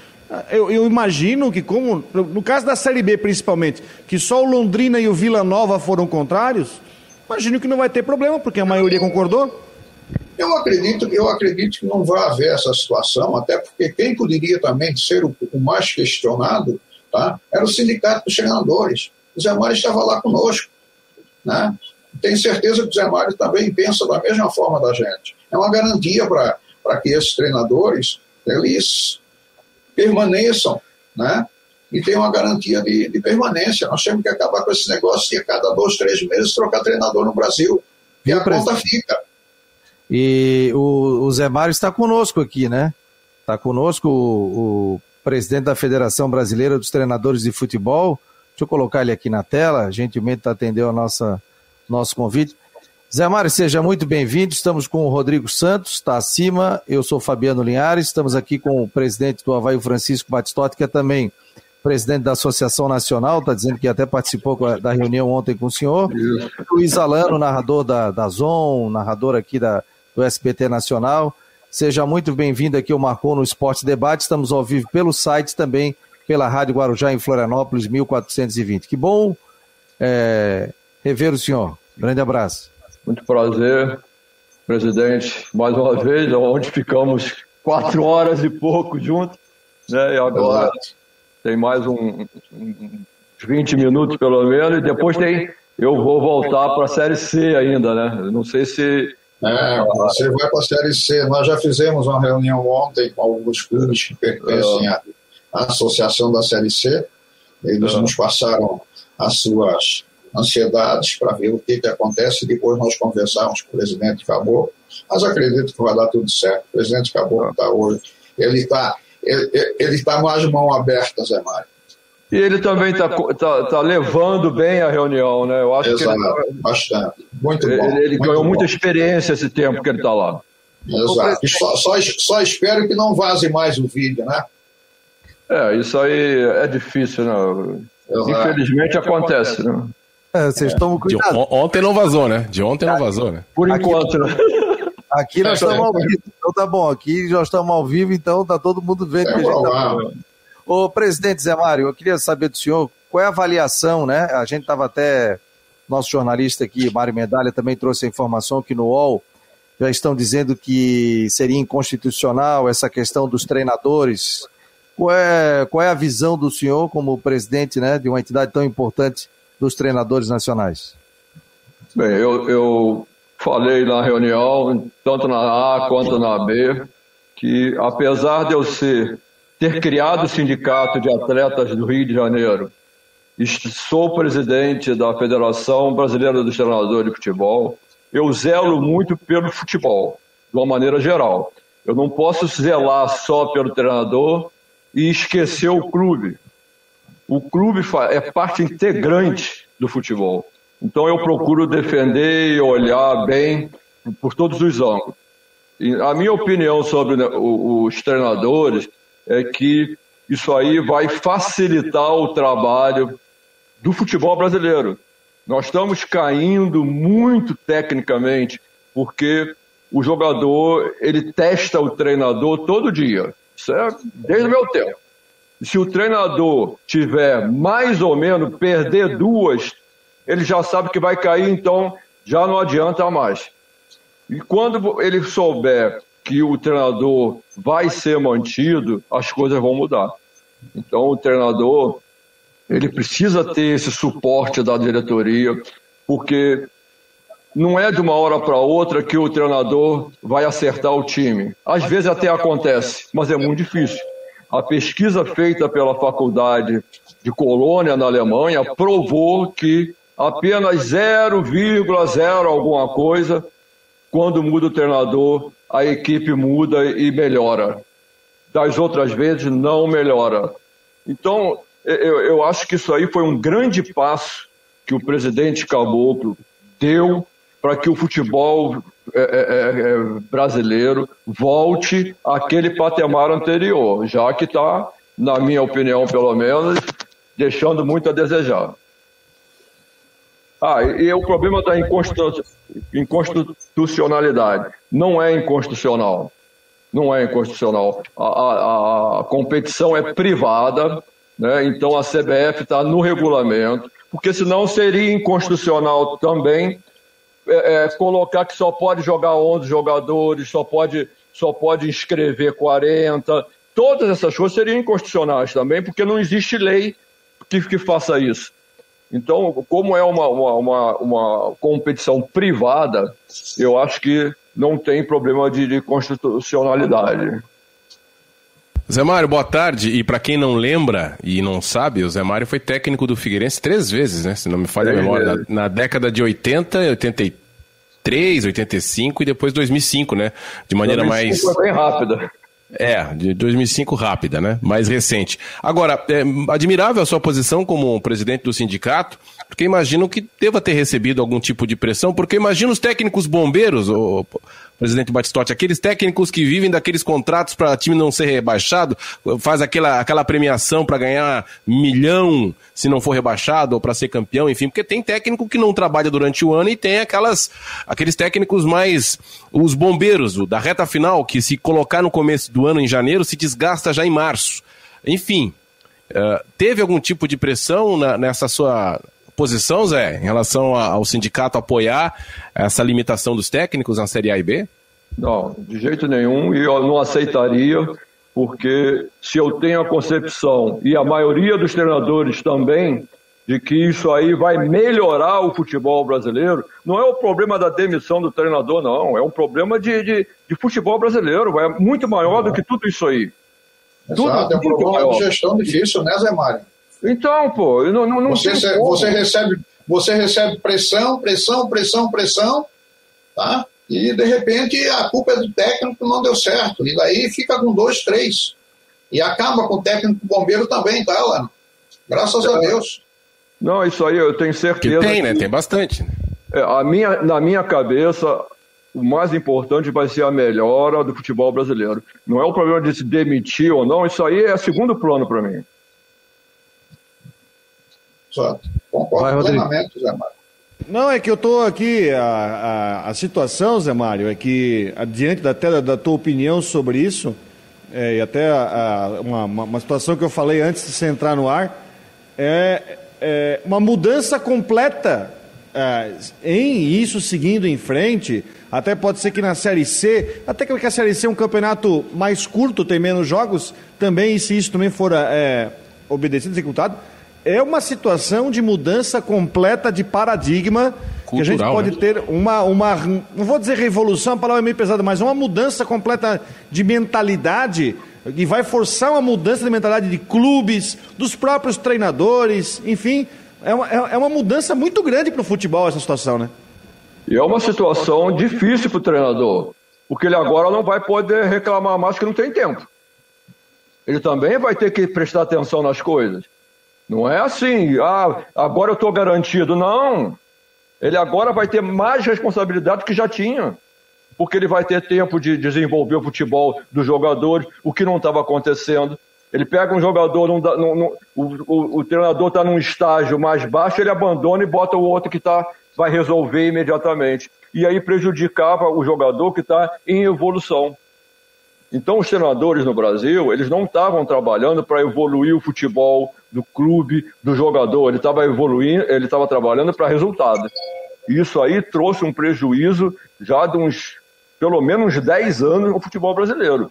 eu, eu, imagino que, como no caso da Série B principalmente, que só o Londrina e o Vila Nova foram contrários, imagino que não vai ter problema, porque a maioria concordou. Eu acredito, eu acredito que não vai haver essa situação, até porque quem poderia também ser o, o mais questionado tá, era o Sindicato dos Treinadores. O Zé Mário estava lá conosco. Né? Tenho certeza que o Zé Mário também pensa da mesma forma da gente. É uma garantia para que esses treinadores eles permaneçam, né? E tem uma garantia de, de, permanência. Nós temos que acabar com esse negócio de a cada dois, três meses trocar treinador no Brasil. E a conta fica. E o, o Zé Mário está conosco aqui, né? Está conosco o, o presidente da Federação Brasileira dos Treinadores de Futebol. Deixa eu colocar ele aqui na tela, gentilmente atendeu a nossa nosso convite. Zé Mário, seja muito bem-vindo. Estamos com o Rodrigo Santos, está acima. Eu sou Fabiano Linhares. Estamos aqui com o presidente do Havaí, Francisco Batistotti, que é também presidente da Associação Nacional, está dizendo que até participou da reunião ontem com o senhor. Luiz Alano, narrador da, da ZON, narrador aqui da, do SBT Nacional. Seja muito bem-vindo aqui ao Marcou no Esporte Debate. Estamos ao vivo pelo site também pela Rádio Guarujá em Florianópolis, 1420. Que bom é, rever o senhor. Grande abraço. Muito prazer, presidente, mais uma vez, onde ficamos quatro horas e pouco juntos, né? E agora tem mais um, um, 20 minutos pelo menos, e depois tem. Eu vou voltar para a Série C ainda, né? Não sei se. É, você vai para a Série C. Nós já fizemos uma reunião ontem com alguns clubes que pertencem à, Associação da Série C. Eles nos passaram as suas ansiedades para ver o que, que acontece e depois nós conversarmos com o presidente Caboclo. Mas acredito que vai dar tudo certo. O presidente Caboclo está hoje. Ele está ele, ele tá mais de mão aberta, Zé Mário. E ele também está tá, tá levando bem a reunião, né? Eu acho Exato, que ele, bastante. Muito bom. Ele, ele muito ganhou bom. muita experiência esse tempo que ele está lá. Exato. E só, só, só espero que não vaze mais o vídeo, né? É, isso aí é difícil, né? Exato. Infelizmente acontece, né? É, vocês tomam cuidado. De ontem não vazou, né? De ontem não vazou, né? Por enquanto? Aqui nós estamos ao vivo, então tá bom. Aqui nós estamos ao vivo, então tá todo mundo vendo É que a gente tá falando. Ô, presidente Zé Mário, eu queria saber do senhor qual é a avaliação, né? A gente estava até, nosso jornalista aqui, Mário Medalha, também trouxe a informação que no UOL já estão dizendo que seria inconstitucional essa questão dos treinadores. Qual é, qual é a visão do senhor como presidente né, de uma entidade tão importante dos treinadores nacionais? Bem, eu, eu falei na reunião, tanto na A quanto na B, que apesar de eu ser, ter criado o Sindicato de Atletas do Rio de Janeiro, sou presidente da Federação Brasileira dos Treinadores de Futebol, eu zelo muito pelo futebol, de uma maneira geral. Eu não posso zelar só pelo treinador e esquecer o clube. O clube é parte integrante do futebol. Então eu procuro defender e olhar bem por todos os ângulos. E a minha opinião sobre né, os treinadores é que isso aí vai facilitar o trabalho do futebol brasileiro. Nós estamos caindo muito tecnicamente, porque o jogador ele testa o treinador todo dia. Isso é desde o meu tempo. Se o treinador tiver mais ou menos perder duas, ele já sabe que vai cair, então já não adianta mais. E quando ele souber que o treinador vai ser mantido, as coisas vão mudar. Então o treinador ele precisa ter esse suporte da diretoria, porque não é de uma hora para outra que o treinador vai acertar o time. Às vezes até acontece, mas é muito difícil. A pesquisa feita pela faculdade de Colônia, na Alemanha, provou que apenas 0,0 alguma coisa, quando muda o treinador, a equipe muda e melhora. Das outras vezes, não melhora. Então, eu, eu acho que isso aí foi um grande passo que o presidente Caboclo deu para que o futebol brasileiro volte àquele patamar anterior, já que está, na minha opinião pelo menos, deixando muito a desejar. Ah, e, e o problema da inconstitucionalidade. Não é inconstitucional. Não é inconstitucional. A, a, a competição é privada, né? Então a CBF está no regulamento, porque senão seria inconstitucional também é, é, colocar que só pode jogar 11 jogadores, só pode, só pode inscrever 40. Todas essas coisas seriam inconstitucionais também, porque não existe lei que, que faça isso. Então, como é uma, uma, uma, uma competição privada, eu acho que não tem problema de, de constitucionalidade. Zé Mário, boa tarde. E para quem não lembra e não sabe, o Zé Mário foi técnico do Figueirense três vezes, né? Se não me falha a memória. Na, na, década de 80, 83, 85 e depois 2005, né? De maneira 2005 mais. Foi bem rápida. É, de 2005 rápida, né? Mais recente. Agora, é admirável a sua posição como presidente do sindicato, porque imagino que deva ter recebido algum tipo de pressão, porque imagino os técnicos bombeiros, o presidente Batistotti, aqueles técnicos que vivem daqueles contratos para time não ser rebaixado, faz aquela, aquela premiação para ganhar milhão se não for rebaixado ou para ser campeão, enfim, porque tem técnico que não trabalha durante o ano e tem aquelas aqueles técnicos mais os bombeiros da reta final que se colocar no começo do ano em janeiro se desgasta já em março. Enfim, uh, teve algum tipo de pressão nessa sua posição, Zé, em relação ao sindicato apoiar essa limitação dos técnicos na Série A e B? Não, de jeito nenhum, e eu não aceitaria, porque se eu tenho a concepção, e a maioria dos treinadores também, de que isso aí vai melhorar o futebol brasileiro, não é o problema da demissão do treinador, não, é um problema de, de, de futebol brasileiro, é muito maior do que tudo isso aí. Exato, tudo, é um problema maior. de gestão difícil, né, Zé Mário? Então, pô, não, não, não você, você, recebe, você recebe pressão, pressão, pressão, pressão, tá? E de repente a culpa é do técnico que não deu certo. E daí fica com dois, três. E acaba com o técnico bombeiro também, tá, Lano? Graças é. a Deus. Não, isso aí eu tenho certeza. Que tem, né? Tem bastante. É, a minha, na minha cabeça, o mais importante vai ser a melhora do futebol brasileiro. Não é o problema de se demitir ou não, isso aí é segundo plano para mim. Concordo Vai, plenamente, Zé Mário. Não, é que eu estou aqui, a, a, a, situação, Zé Mário, é que, diante da, até da tua opinião sobre isso, é, e até a, uma, uma, situação que eu falei antes de você entrar no ar, é, é uma mudança completa é, em isso seguindo em frente, até pode ser que na Série C, até que a Série C é um campeonato mais curto, tem menos jogos, também, se isso também for é, obedecido, executado, é uma situação de mudança completa de paradigma Cultural, que a gente pode né? ter uma, uma, não vou dizer revolução, a palavra é meio pesada, mas uma mudança completa de mentalidade e vai forçar uma mudança de mentalidade de clubes, dos próprios treinadores, enfim, é uma, é, é uma mudança muito grande para o futebol essa situação, né? E é uma situação difícil para o treinador, porque ele agora não vai poder reclamar mais que não tem tempo. Ele também vai ter que prestar atenção nas coisas. Não é assim, ah, agora eu estou garantido. Não. Ele agora vai ter mais responsabilidade que já tinha. Porque ele vai ter tempo de desenvolver o futebol dos jogadores, o que não estava acontecendo. Ele pega um jogador, num, num, num, o, o, o, treinador está num estágio mais baixo, ele abandona e bota o outro que tá, vai resolver imediatamente. E aí prejudicava o jogador que está em evolução. Então, os treinadores no Brasil, eles não estavam trabalhando para evoluir o futebol do clube, do jogador. Ele estava evoluindo, ele estava trabalhando para resultado. Isso aí trouxe um prejuízo já de uns, pelo menos 10 anos no futebol brasileiro.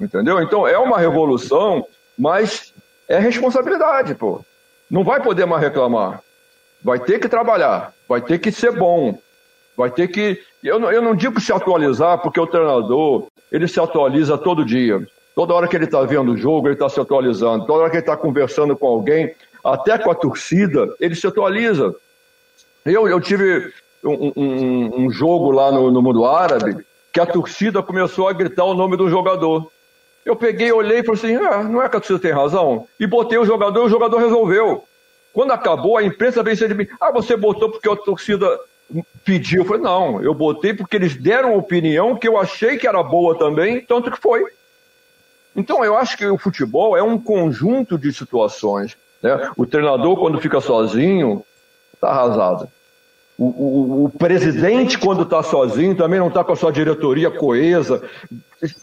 Entendeu? Então, é uma revolução, mas é responsabilidade, pô. Não vai poder mais reclamar. Vai ter que trabalhar, vai ter que ser bom, vai ter que. Eu não, eu não digo se atualizar, porque o treinador, ele se atualiza todo dia. Toda hora que ele está vendo o jogo, ele está se atualizando. Toda hora que ele está conversando com alguém, até com a torcida, ele se atualiza. Eu, eu tive um, um, um jogo lá no, no, mundo árabe que a torcida começou a gritar o nome do jogador. Eu peguei, olhei e falei assim: ah, não é que a torcida tem razão? E botei o jogador e o jogador resolveu. Quando acabou, a imprensa veio de mim: ah, você botou porque a torcida pediu. Eu falei, não, eu botei porque eles deram opinião que eu achei que era boa também, tanto que foi. Então, eu acho que o futebol é um conjunto de situações. Né? O treinador, quando fica sozinho, está arrasado. O, o, o, presidente, quando está sozinho, também não está com a sua diretoria coesa,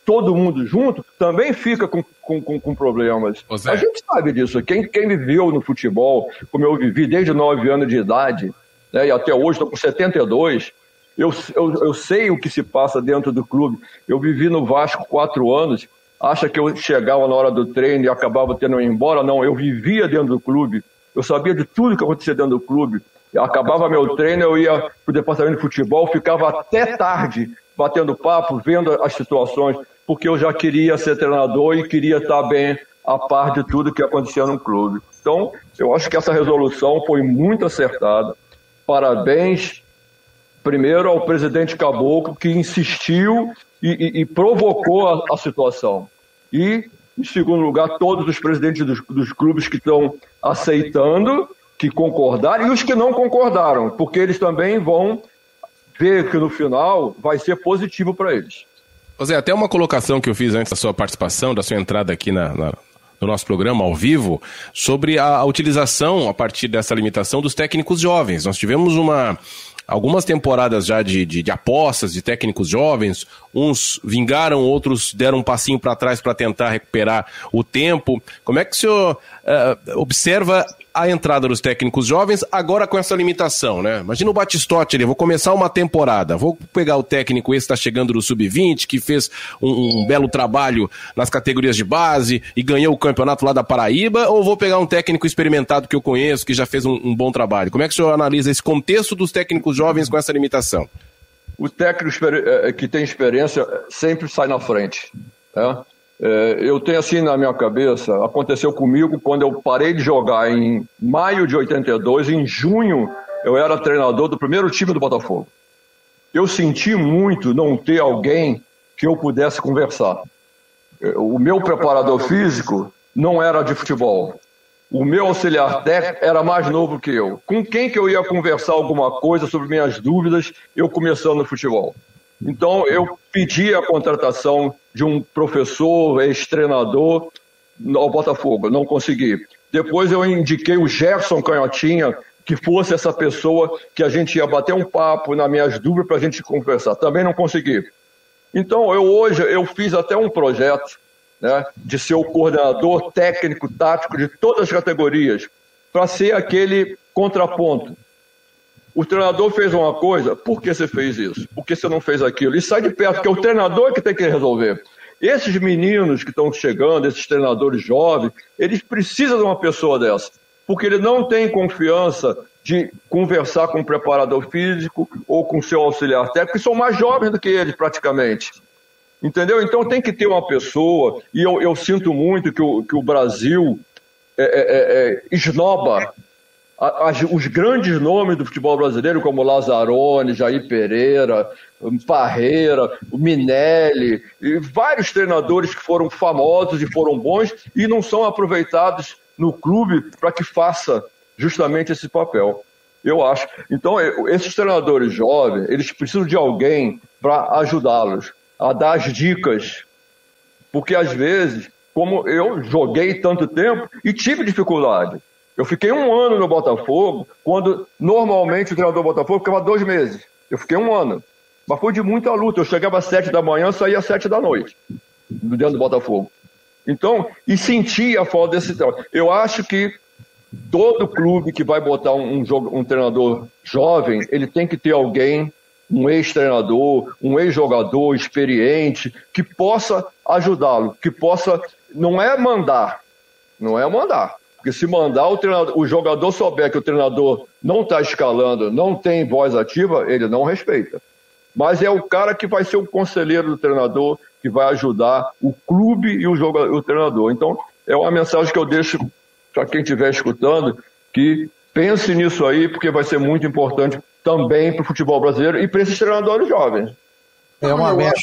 todo mundo junto, também fica com, com, com, com problemas. A gente sabe disso. Quem, quem viveu no futebol, como eu vivi desde 9 anos de idade, né, e até hoje estou com 72, eu, eu, eu sei o que se passa dentro do clube. Eu vivi no Vasco quatro anos, acha que eu chegava na hora do treino e acabava tendo ir embora? Não, eu vivia dentro do clube, eu sabia de tudo que acontecia dentro do clube. Acabava meu treino, eu ia para o departamento de futebol, ficava até tarde batendo papo, vendo as situações, porque eu já queria ser treinador e queria estar bem a par de tudo que acontecia no clube. Então, eu acho que essa resolução foi muito acertada. Parabéns, primeiro, ao presidente Caboclo, que insistiu e, e, e provocou a, a, situação. E, em segundo lugar, todos os presidentes dos, dos clubes que estão aceitando, que concordaram, e os que não concordaram, porque eles também vão ver que no final vai ser positivo para eles. José, até uma colocação que eu fiz antes da sua participação, da sua entrada aqui na, na no nosso programa ao vivo sobre a, utilização, a partir dessa limitação, dos técnicos jovens. Nós tivemos uma algumas temporadas já de, de, de, apostas de técnicos jovens, uns vingaram, outros deram um passinho para trás para tentar recuperar o tempo. Como é que o senhor uh, observa a entrada dos técnicos jovens, agora com essa limitação, né? Imagina o Batistotti ali, vou começar uma temporada, vou pegar o técnico esse que está chegando do Sub-20, que fez um, um, belo trabalho nas categorias de base e ganhou o campeonato lá da Paraíba, ou vou pegar um técnico experimentado que eu conheço, que já fez um, um bom trabalho? Como é que o senhor analisa esse contexto dos técnicos jovens com essa limitação? O técnico eh, que tem experiência sempre sai na frente. Né? Eu tenho assim na minha cabeça, aconteceu comigo quando eu parei de jogar em maio de 82, em junho eu era treinador do primeiro time do Botafogo. Eu senti muito não ter alguém que eu pudesse conversar. O meu preparador físico não era de futebol. O meu auxiliar técnico era mais novo que eu. Com quem que eu ia conversar alguma coisa sobre minhas dúvidas, eu começando no futebol? Então, eu pedi a contratação de um professor, ex-treinador, ao Botafogo, não consegui. Depois eu indiquei o Gerson Canhotinha, que fosse essa pessoa que a gente ia bater um papo nas minhas dúvidas para a gente conversar. Também não consegui. Então, eu hoje, eu fiz até um projeto né, de ser o coordenador técnico, tático de todas as categorias, para ser aquele contraponto o treinador fez uma coisa, por que você fez isso? Por que você não fez aquilo? E sai de perto, porque é o treinador que tem que resolver. Esses meninos que estão chegando, esses treinadores jovens, eles precisam de uma pessoa dessa, porque ele não tem confiança de conversar com o preparador físico ou com o seu auxiliar técnico, que são mais jovens do que eles praticamente. Entendeu? Então tem que ter uma pessoa, e eu, eu sinto muito que o, que o Brasil é, é, é, é esnoba as, os grandes nomes do futebol brasileiro, como Lazzaroni, Jair Pereira, Parreira, Minelli, e vários treinadores que foram famosos e foram bons e não são aproveitados no clube para que faça justamente esse papel. Eu acho. Então, esses treinadores jovens, eles precisam de alguém para ajudá-los a dar as dicas. Porque às vezes, como eu joguei tanto tempo e tive dificuldade. Eu fiquei um ano no Botafogo, quando normalmente o treinador do Botafogo ficava dois meses. Eu fiquei um ano. Mas foi de muita luta. Eu chegava às sete da manhã, saía às sete da noite, dentro do Botafogo. Então, e sentia a falta desse treinador. Eu acho que todo clube que vai botar um, um, jogo, um treinador jovem, ele tem que ter alguém, um ex-treinador, um ex-jogador experiente, que possa ajudá-lo, que possa. Não é mandar, não é mandar. Porque se mandar o, treinador, o jogador souber que o treinador não está escalando, não tem voz ativa, ele não respeita. Mas é o cara que vai ser o conselheiro do treinador, que vai ajudar o clube e o, jogador, o treinador. Então, é uma mensagem que eu deixo para quem estiver escutando, que pense nisso aí, porque vai ser muito importante também para o futebol brasileiro e para esses treinadores jovens. É uma merda.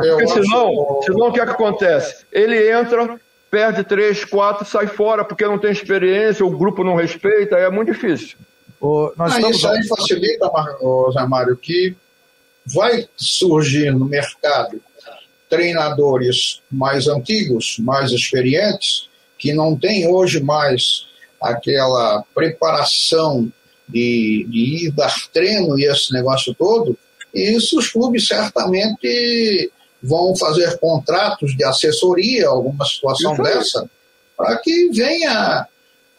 Porque senão, acho... senão o que, é que acontece? Ele entra, perde três, quatro, sai fora porque não tem experiência, o grupo não respeita, é muito difícil. O, nós ah, estamos... Isso aí facilita, Zé Mário, que vai surgir no mercado treinadores mais antigos, mais experientes, que não tem hoje mais aquela preparação de, de ir dar treino e esse negócio todo, isso os clubes certamente vão fazer contratos de assessoria, alguma situação dessa, para que venha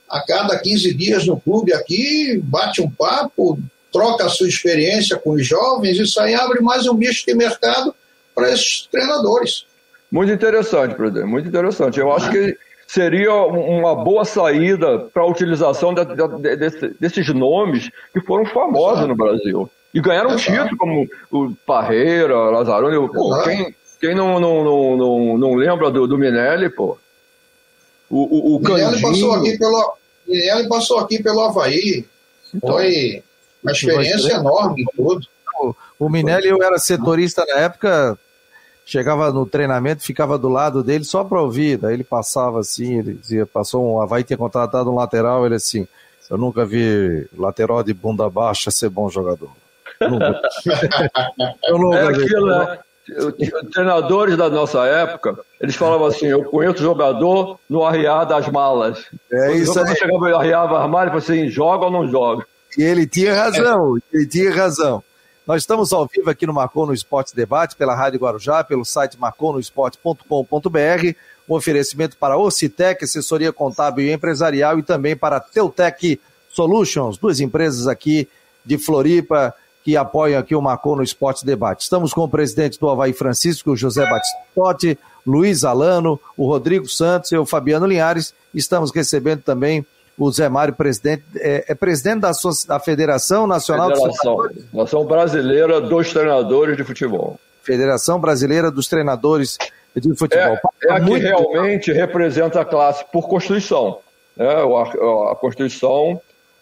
a cada 15 dias no clube aqui, bate um papo, troca a sua experiência com os jovens, isso aí abre mais um bicho de mercado para esses treinadores. Muito interessante, presidente, muito interessante. Eu acho que seria uma boa saída para a utilização de, de, de, desses nomes que foram famosos no Brasil. E ganharam um título, como o Parreira, Lazzaroni. Pô, quem, quem não, não, não, não, não lembra do, do Minelli, pô? O, o, o Minelli, passou aqui pelo, Minelli passou aqui pelo Havaí. Então, Foi uma experiência enorme tudo. O Minelli, eu era setorista na época, chegava no treinamento, ficava do lado dele só para ouvir. Daí ele passava assim, ele dizia, passou um Havaí tinha contratado um lateral, ele assim, eu nunca vi lateral de bunda baixa ser bom jogador. Nunca. [laughs] eu nunca é vi. Aquilo, né? Os treinadores da nossa época, eles falavam assim: eu conheço jogador no arriar das malas. É Quando isso aí. chegava arriava as malas e falava assim: joga ou não joga? E ele tinha razão, ele tinha razão. Nós estamos ao vivo aqui no Marcou no Esporte Debate, pela Rádio Guarujá, pelo site marconosport.com.br, um oferecimento para Ocitec, assessoria contábil e empresarial, e também para Teutec Solutions, duas empresas aqui de Floripa que apoiam aqui o Marcou no Esporte Debate. Estamos com o presidente do Havaí Francisco, José Batistotti, Luiz Alano, o Rodrigo Santos e o Fabiano Linhares. Estamos recebendo também o Zé Mário, presidente, é, é presidente da, da Federação Nacional Federação, dos Nação Brasileira dos Treinadores de Futebol. Federação Brasileira dos Treinadores de Futebol. É, é a que realmente representa a classe por Constituição. Né? A Constituição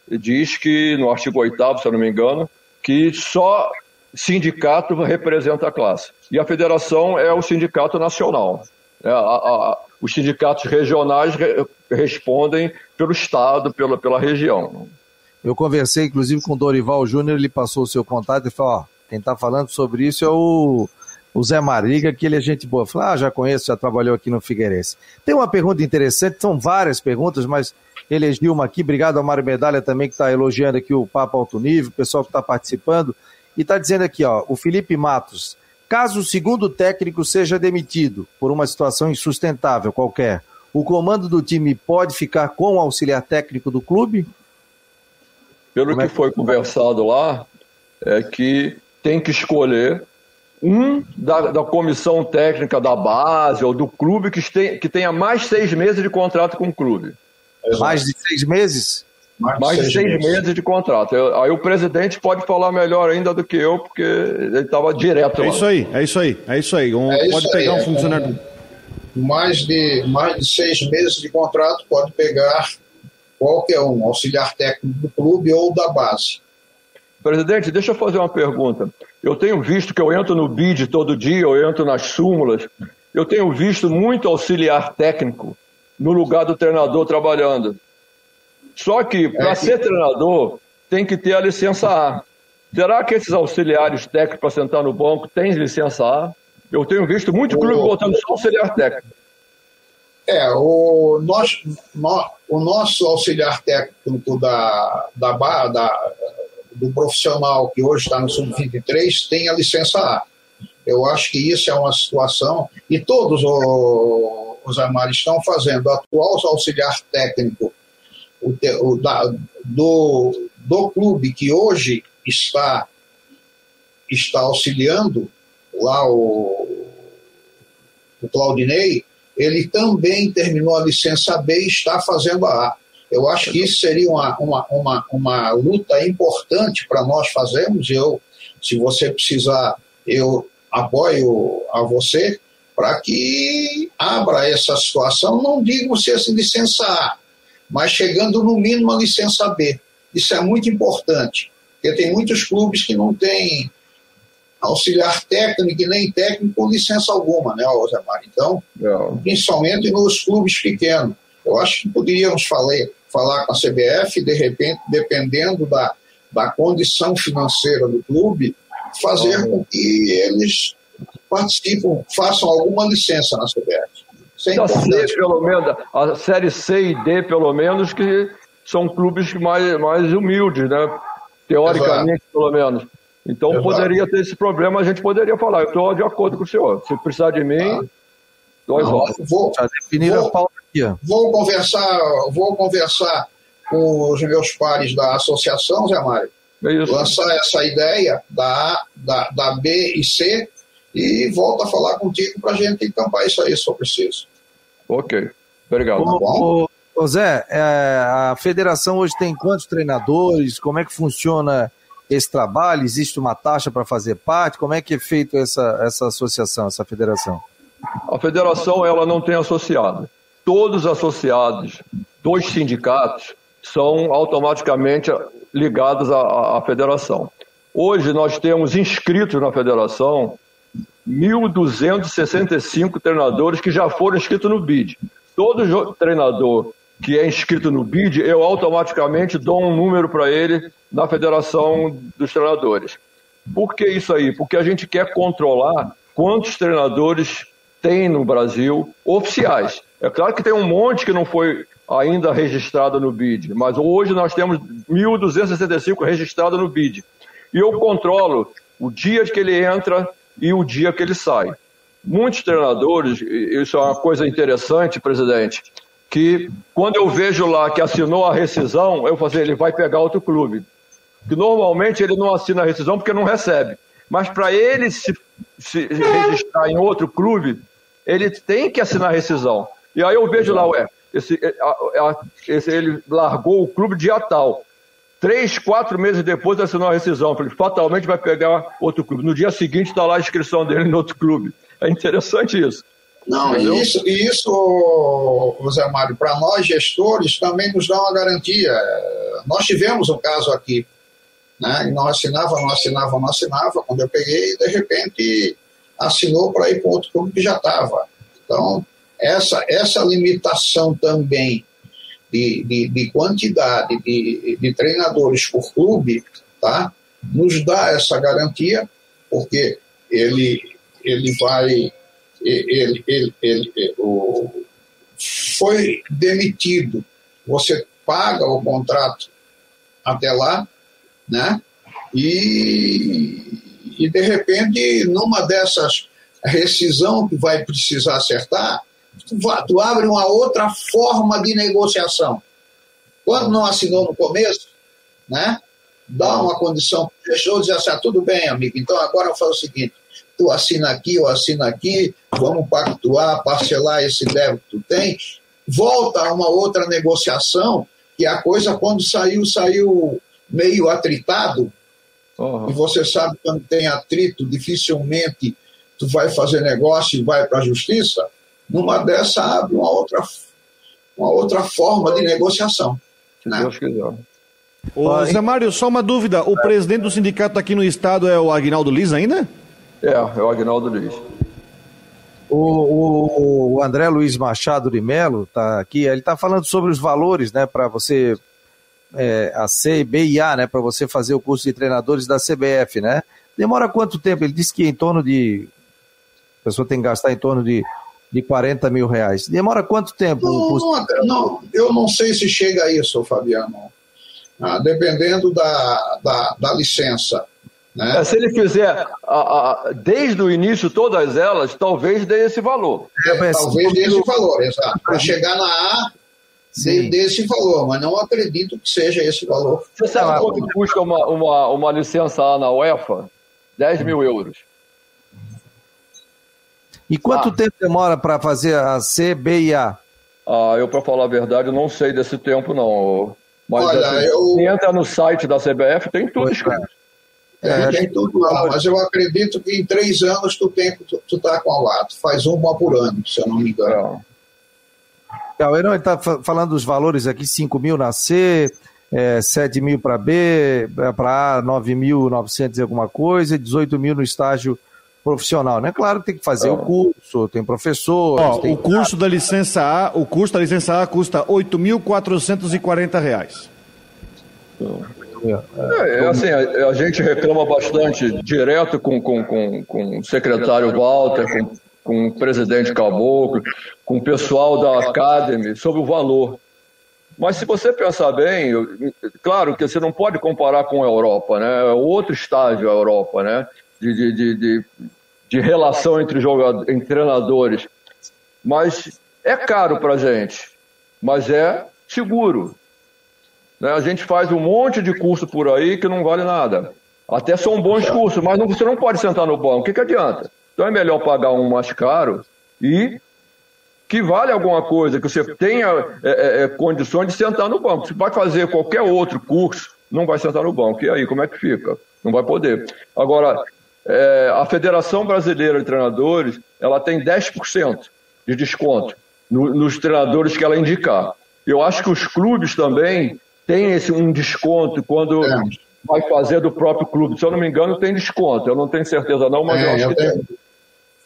diz que, no artigo 8 se eu não me engano, que só sindicato representa a classe. E a federação é o sindicato nacional. É, a, a, os sindicatos regionais re, respondem pelo Estado, pela, pela região. Eu conversei, inclusive, com o Dorival Júnior, ele passou o seu contato e falou, ó, quem está falando sobre isso é o, o Zé Mariga, que ele é gente boa. Eu ah, já conheço, já trabalhou aqui no Figueirense. Tem uma pergunta interessante, são várias perguntas, mas elegeu uma aqui, obrigado ao Mário Medalha também, que está elogiando aqui o Papo Alto Nível, o pessoal que está participando, e está dizendo aqui, ó, o Felipe Matos, Caso o segundo técnico seja demitido por uma situação insustentável qualquer, o comando do time pode ficar com o auxiliar técnico do clube? Pelo Como que é que foi conversado lá, é que tem que escolher um da, da, comissão técnica da base ou do clube que, tem, que tenha mais seis meses de contrato com o clube. Mais de seis meses? Mais, mais de seis, meses. meses. de contrato. Eu, aí o presidente pode falar melhor ainda do que eu, porque ele estava direto é lá. É isso aí, é isso aí, é isso aí. Um, é pode isso pegar aí, um é funcionário. mais, de, mais de seis meses de contrato pode pegar qualquer um, auxiliar técnico do clube ou da base. Presidente, deixa eu fazer uma pergunta. Eu tenho visto que eu entro no BID todo dia, eu entro nas súmulas, eu tenho visto muito auxiliar técnico no lugar do treinador trabalhando. Só que, para é ser treinador, tem que ter a licença A. Será que esses auxiliares técnicos para sentar no banco têm licença A? Eu tenho visto muito clube botando só auxiliar técnico. É, o nosso, no, o nosso auxiliar técnico da, da, da, do profissional que hoje está no Sub-23 tem a licença A. Eu acho que isso é uma situação, e todos os armários estão fazendo, o atual auxiliar técnico o, o, da, do, do clube que hoje está, está auxiliando, lá o, o Claudinei, ele também terminou a licença B e está fazendo a A. Eu acho que isso seria uma, uma, uma, uma luta importante para nós fazermos. Eu, se você precisar, eu apoio a você para que abra essa situação. Não digo se essa licença A, mas chegando no mínimo a licença B. Isso é muito importante, porque tem muitos clubes que não têm auxiliar técnico e nem técnico com licença alguma, né, Osamar? Então, é. principalmente nos clubes pequenos. Eu acho que poderíamos falar, falar com a CBF, de repente, dependendo da, da condição financeira do clube, fazer com que eles participem, façam alguma licença na CBF. Isso é C, pelo menos, a série C e D, pelo menos, que são clubes mais, mais humildes, né? Teoricamente, Exato. pelo menos. Então Exato. poderia ter esse problema, a gente poderia falar, eu estou de acordo com o senhor. Se precisar de mim, ah. dois horas. Vou, vou, vou, conversar, vou conversar com os meus pares da associação, Zé Mário. É lançar essa ideia da A, da, da B e C e volto a falar contigo para a gente encampar isso aí, se for preciso. Ok, obrigado. Tá bom? Ô, Zé, é, a federação hoje tem quantos treinadores? Como é que funciona esse trabalho? Existe uma taxa para fazer parte? Como é que é feito essa, essa associação, essa federação? A federação ela não tem associado. Todos os associados dos sindicatos são automaticamente ligados à, à federação. Hoje nós temos inscritos na federação 1.265 treinadores que já foram inscritos no BID. Todo treinador que é inscrito no BID, eu automaticamente dou um número para ele na Federação dos Treinadores. Por que isso aí? Porque a gente quer controlar quantos treinadores tem no Brasil oficiais. É claro que tem um monte que não foi ainda registrado no BID, mas hoje nós temos 1.265 registrados no BID. E eu controlo o dia que ele entra e o dia que ele sai. Muitos treinadores, isso é uma coisa interessante, presidente, que quando eu vejo lá que assinou a rescisão, eu fazer ele vai pegar outro clube. Que normalmente ele não assina a rescisão porque não recebe. Mas para ele se, se, registrar em outro clube, ele tem que assinar a rescisão. E aí eu vejo lá, ué, esse, esse, ele largou o clube dia tal. Três, quatro meses depois assinou a rescisão. Falei, fatalmente vai pegar outro clube. No dia seguinte está lá a inscrição dele em outro clube. É interessante isso. Não, e isso, isso, José Mário, para nós gestores também nos dá uma garantia. Nós tivemos um caso aqui, né? E não assinava, não assinava, não assinava. Quando eu peguei, de repente assinou para ir para outro clube que já estava. Então, essa, essa limitação também de, de, de quantidade de, de treinadores por clube, tá? Nos dá essa garantia, porque ele, ele vai ele, ele, ele, o, foi demitido, você paga o contrato até lá, né? E, e de repente, numa dessas rescisão que vai precisar acertar, tu, abre uma outra forma de negociação. Quando não assinou no começo, né? Dá uma condição, fechou, diz assim, ah, tudo bem, amigo, então agora eu faço o seguinte, tu assina aqui, eu assino aqui, vamos pactuar, parcelar esse débito que tu tem, volta a uma outra negociação, que a coisa quando saiu, saiu meio atritado, uhum. e você sabe quando tem atrito, dificilmente tu vai fazer negócio e vai para a justiça, numa dessa abre uma outra, uma outra forma de negociação. Se Não. Deus quiser. Ô, Zé Mário, só uma dúvida. O presidente do sindicato aqui no estado é o Agnaldo Liz ainda? É, é o Agnaldo Liz. O, o, o, André Luiz Machado de Melo está aqui, ele está falando sobre os valores, né, para você, é, a C, B e A, né, para você fazer o curso de treinadores da CBF, né? Demora quanto tempo? Ele disse que em torno de, a pessoa tem que gastar em torno de, de 40 mil reais. Demora quanto tempo? Não, não, não, eu não sei se chega a isso, Fabiano. Ah, dependendo da, da, da licença né? É, se ele fizer a, a, desde o início todas elas, talvez dê esse valor. É, talvez dê esse valor, exato. Para chegar na A, dê, dê esse valor, mas não acredito que seja esse valor. Você sabe quanto custa uma, uma, uma licença A na UEFA? 10 mil euros. E quanto ah. tempo demora para fazer a C, B e A? Ah, eu, para falar a verdade, não sei desse tempo, não. Mas Olha, assim, eu... entra no site da CBF, tem tudo é. escrito. É, tem tudo lá, mas eu acredito que em três anos tu, tem, tu, tu tá com a lá, tu faz uma por ano, se eu não me engano. É. O Heron está falando dos valores aqui, 5 mil na C, é, 7 mil para B, é, para A, 9.900 e alguma coisa, 18 mil no estágio profissional, né? Claro que tem que fazer é. o curso, tem professor. Ó, tem... O curso da licença A, o custo da licença A custa 8.440 reais. É, é, assim, a, a, gente reclama bastante direto com, com, com, com o secretário Walter, com, com o presidente Caboclo, com o pessoal da Academy sobre o valor. Mas se você pensar bem, claro que você não pode comparar com a Europa, né? É outro estágio a Europa, né? De, de, de, de, relação entre, jogadores, entre treinadores. Mas é caro para gente, mas é seguro. Né? A gente faz um monte de curso por aí que não vale nada. Até são bons cursos, mas não, você não pode sentar no banco. O que, que adianta? Então é melhor pagar um mais caro e que vale alguma coisa, que você tenha é, é, é, condições de sentar no banco. Você vai fazer qualquer outro curso, não vai sentar no banco. E aí, como é que fica? Não vai poder. Agora, é, a Federação Brasileira de Treinadores, ela tem 10% de desconto no, nos treinadores que ela indicar. Eu acho que os clubes também tem esse um desconto quando é. vai fazer do próprio clube. Se eu não me engano, tem desconto. Eu não tenho certeza não, mas é, eu acho que tenho...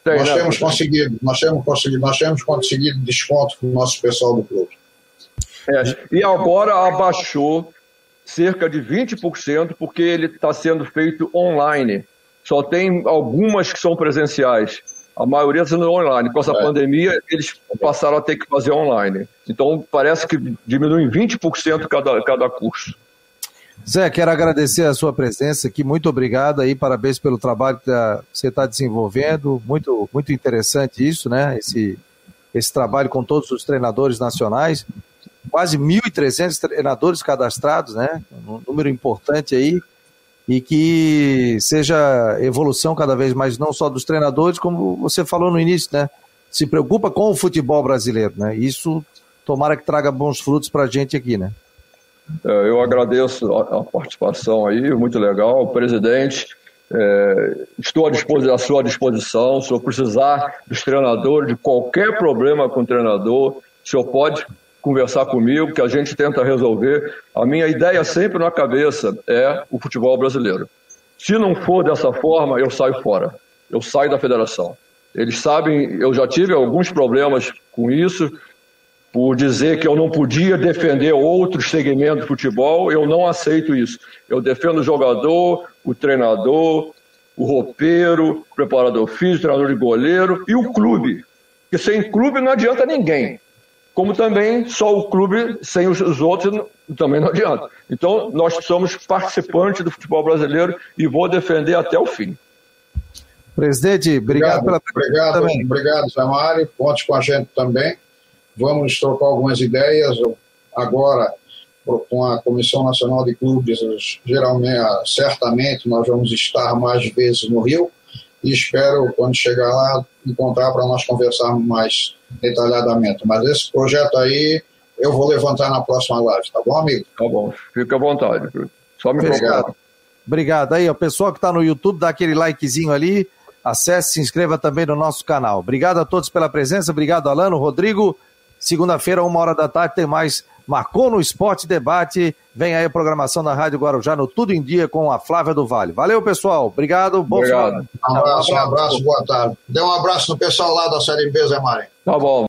tem. nós, né? temos conseguido, nós temos conseguido, nós temos conseguido desconto com o nosso pessoal do clube. É, e agora abaixou cerca de 20%, porque ele está sendo feito online. Só tem algumas que são presenciais. A maioria está sendo online. Com essa é. pandemia, eles passaram a ter que fazer online. Então, parece que diminui em 20% cada, cada curso. Zé, quero agradecer a sua presença aqui. Muito obrigado aí, parabéns pelo trabalho que tá, você está desenvolvendo. Muito, muito interessante isso, né? Esse, esse trabalho com todos os treinadores nacionais. Quase 1.300 treinadores cadastrados, né? Um número importante aí e que seja evolução cada vez mais, não só dos treinadores, como você falou no início, né? Se preocupa com o futebol brasileiro, né? Isso tomara que traga bons frutos para a gente aqui, né? É, eu agradeço a, participação aí, muito legal. Presidente, é, estou à, disposição, à sua disposição. Se eu precisar dos treinadores, de qualquer problema com o treinador, o senhor pode conversar comigo, que a gente tenta resolver. A minha ideia sempre na cabeça é o futebol brasileiro. Se não for dessa forma, eu saio fora. Eu saio da federação. Eles sabem, eu já tive alguns problemas com isso, por dizer que eu não podia defender outros segmentos do futebol, eu não aceito isso. Eu defendo o jogador, o treinador, o roupeiro, o preparador físico, o treinador de goleiro e o clube. Porque sem clube não adianta ninguém como também só o clube sem os, os, outros também não adianta. Então, nós somos participantes do futebol brasileiro e vou defender até o fim. Presidente, obrigado, obrigado pela Obrigado, também. obrigado, Zé Mário. Conte com a gente também. Vamos trocar algumas ideias agora com a Comissão Nacional de Clubes. Geralmente, certamente, nós vamos estar mais vezes no Rio e espero, quando chegar lá, encontrar para nós conversarmos mais detalhadamente. Mas esse projeto aí eu vou levantar na próxima live, tá bom, amigo? Tá bom, fica à vontade. Só me Obrigado. Obrigado. Aí, o pessoal que está no YouTube, dá aquele likezinho ali, acesse, se inscreva também no nosso canal. Obrigado a todos pela presença, obrigado, Alano, Rodrigo. Segunda-feira, uma hora da tarde, tem mais Marcou no Esporte Debate. Vem aí a programação da Rádio Guarujá no Tudo em Dia com a Flávia do Vale. Valeu, pessoal. Obrigado. Bom Obrigado. Um abraço, um abraço, boa tarde. Dê um abraço no pessoal lá da Série B, Zé Marinho. Tá bom.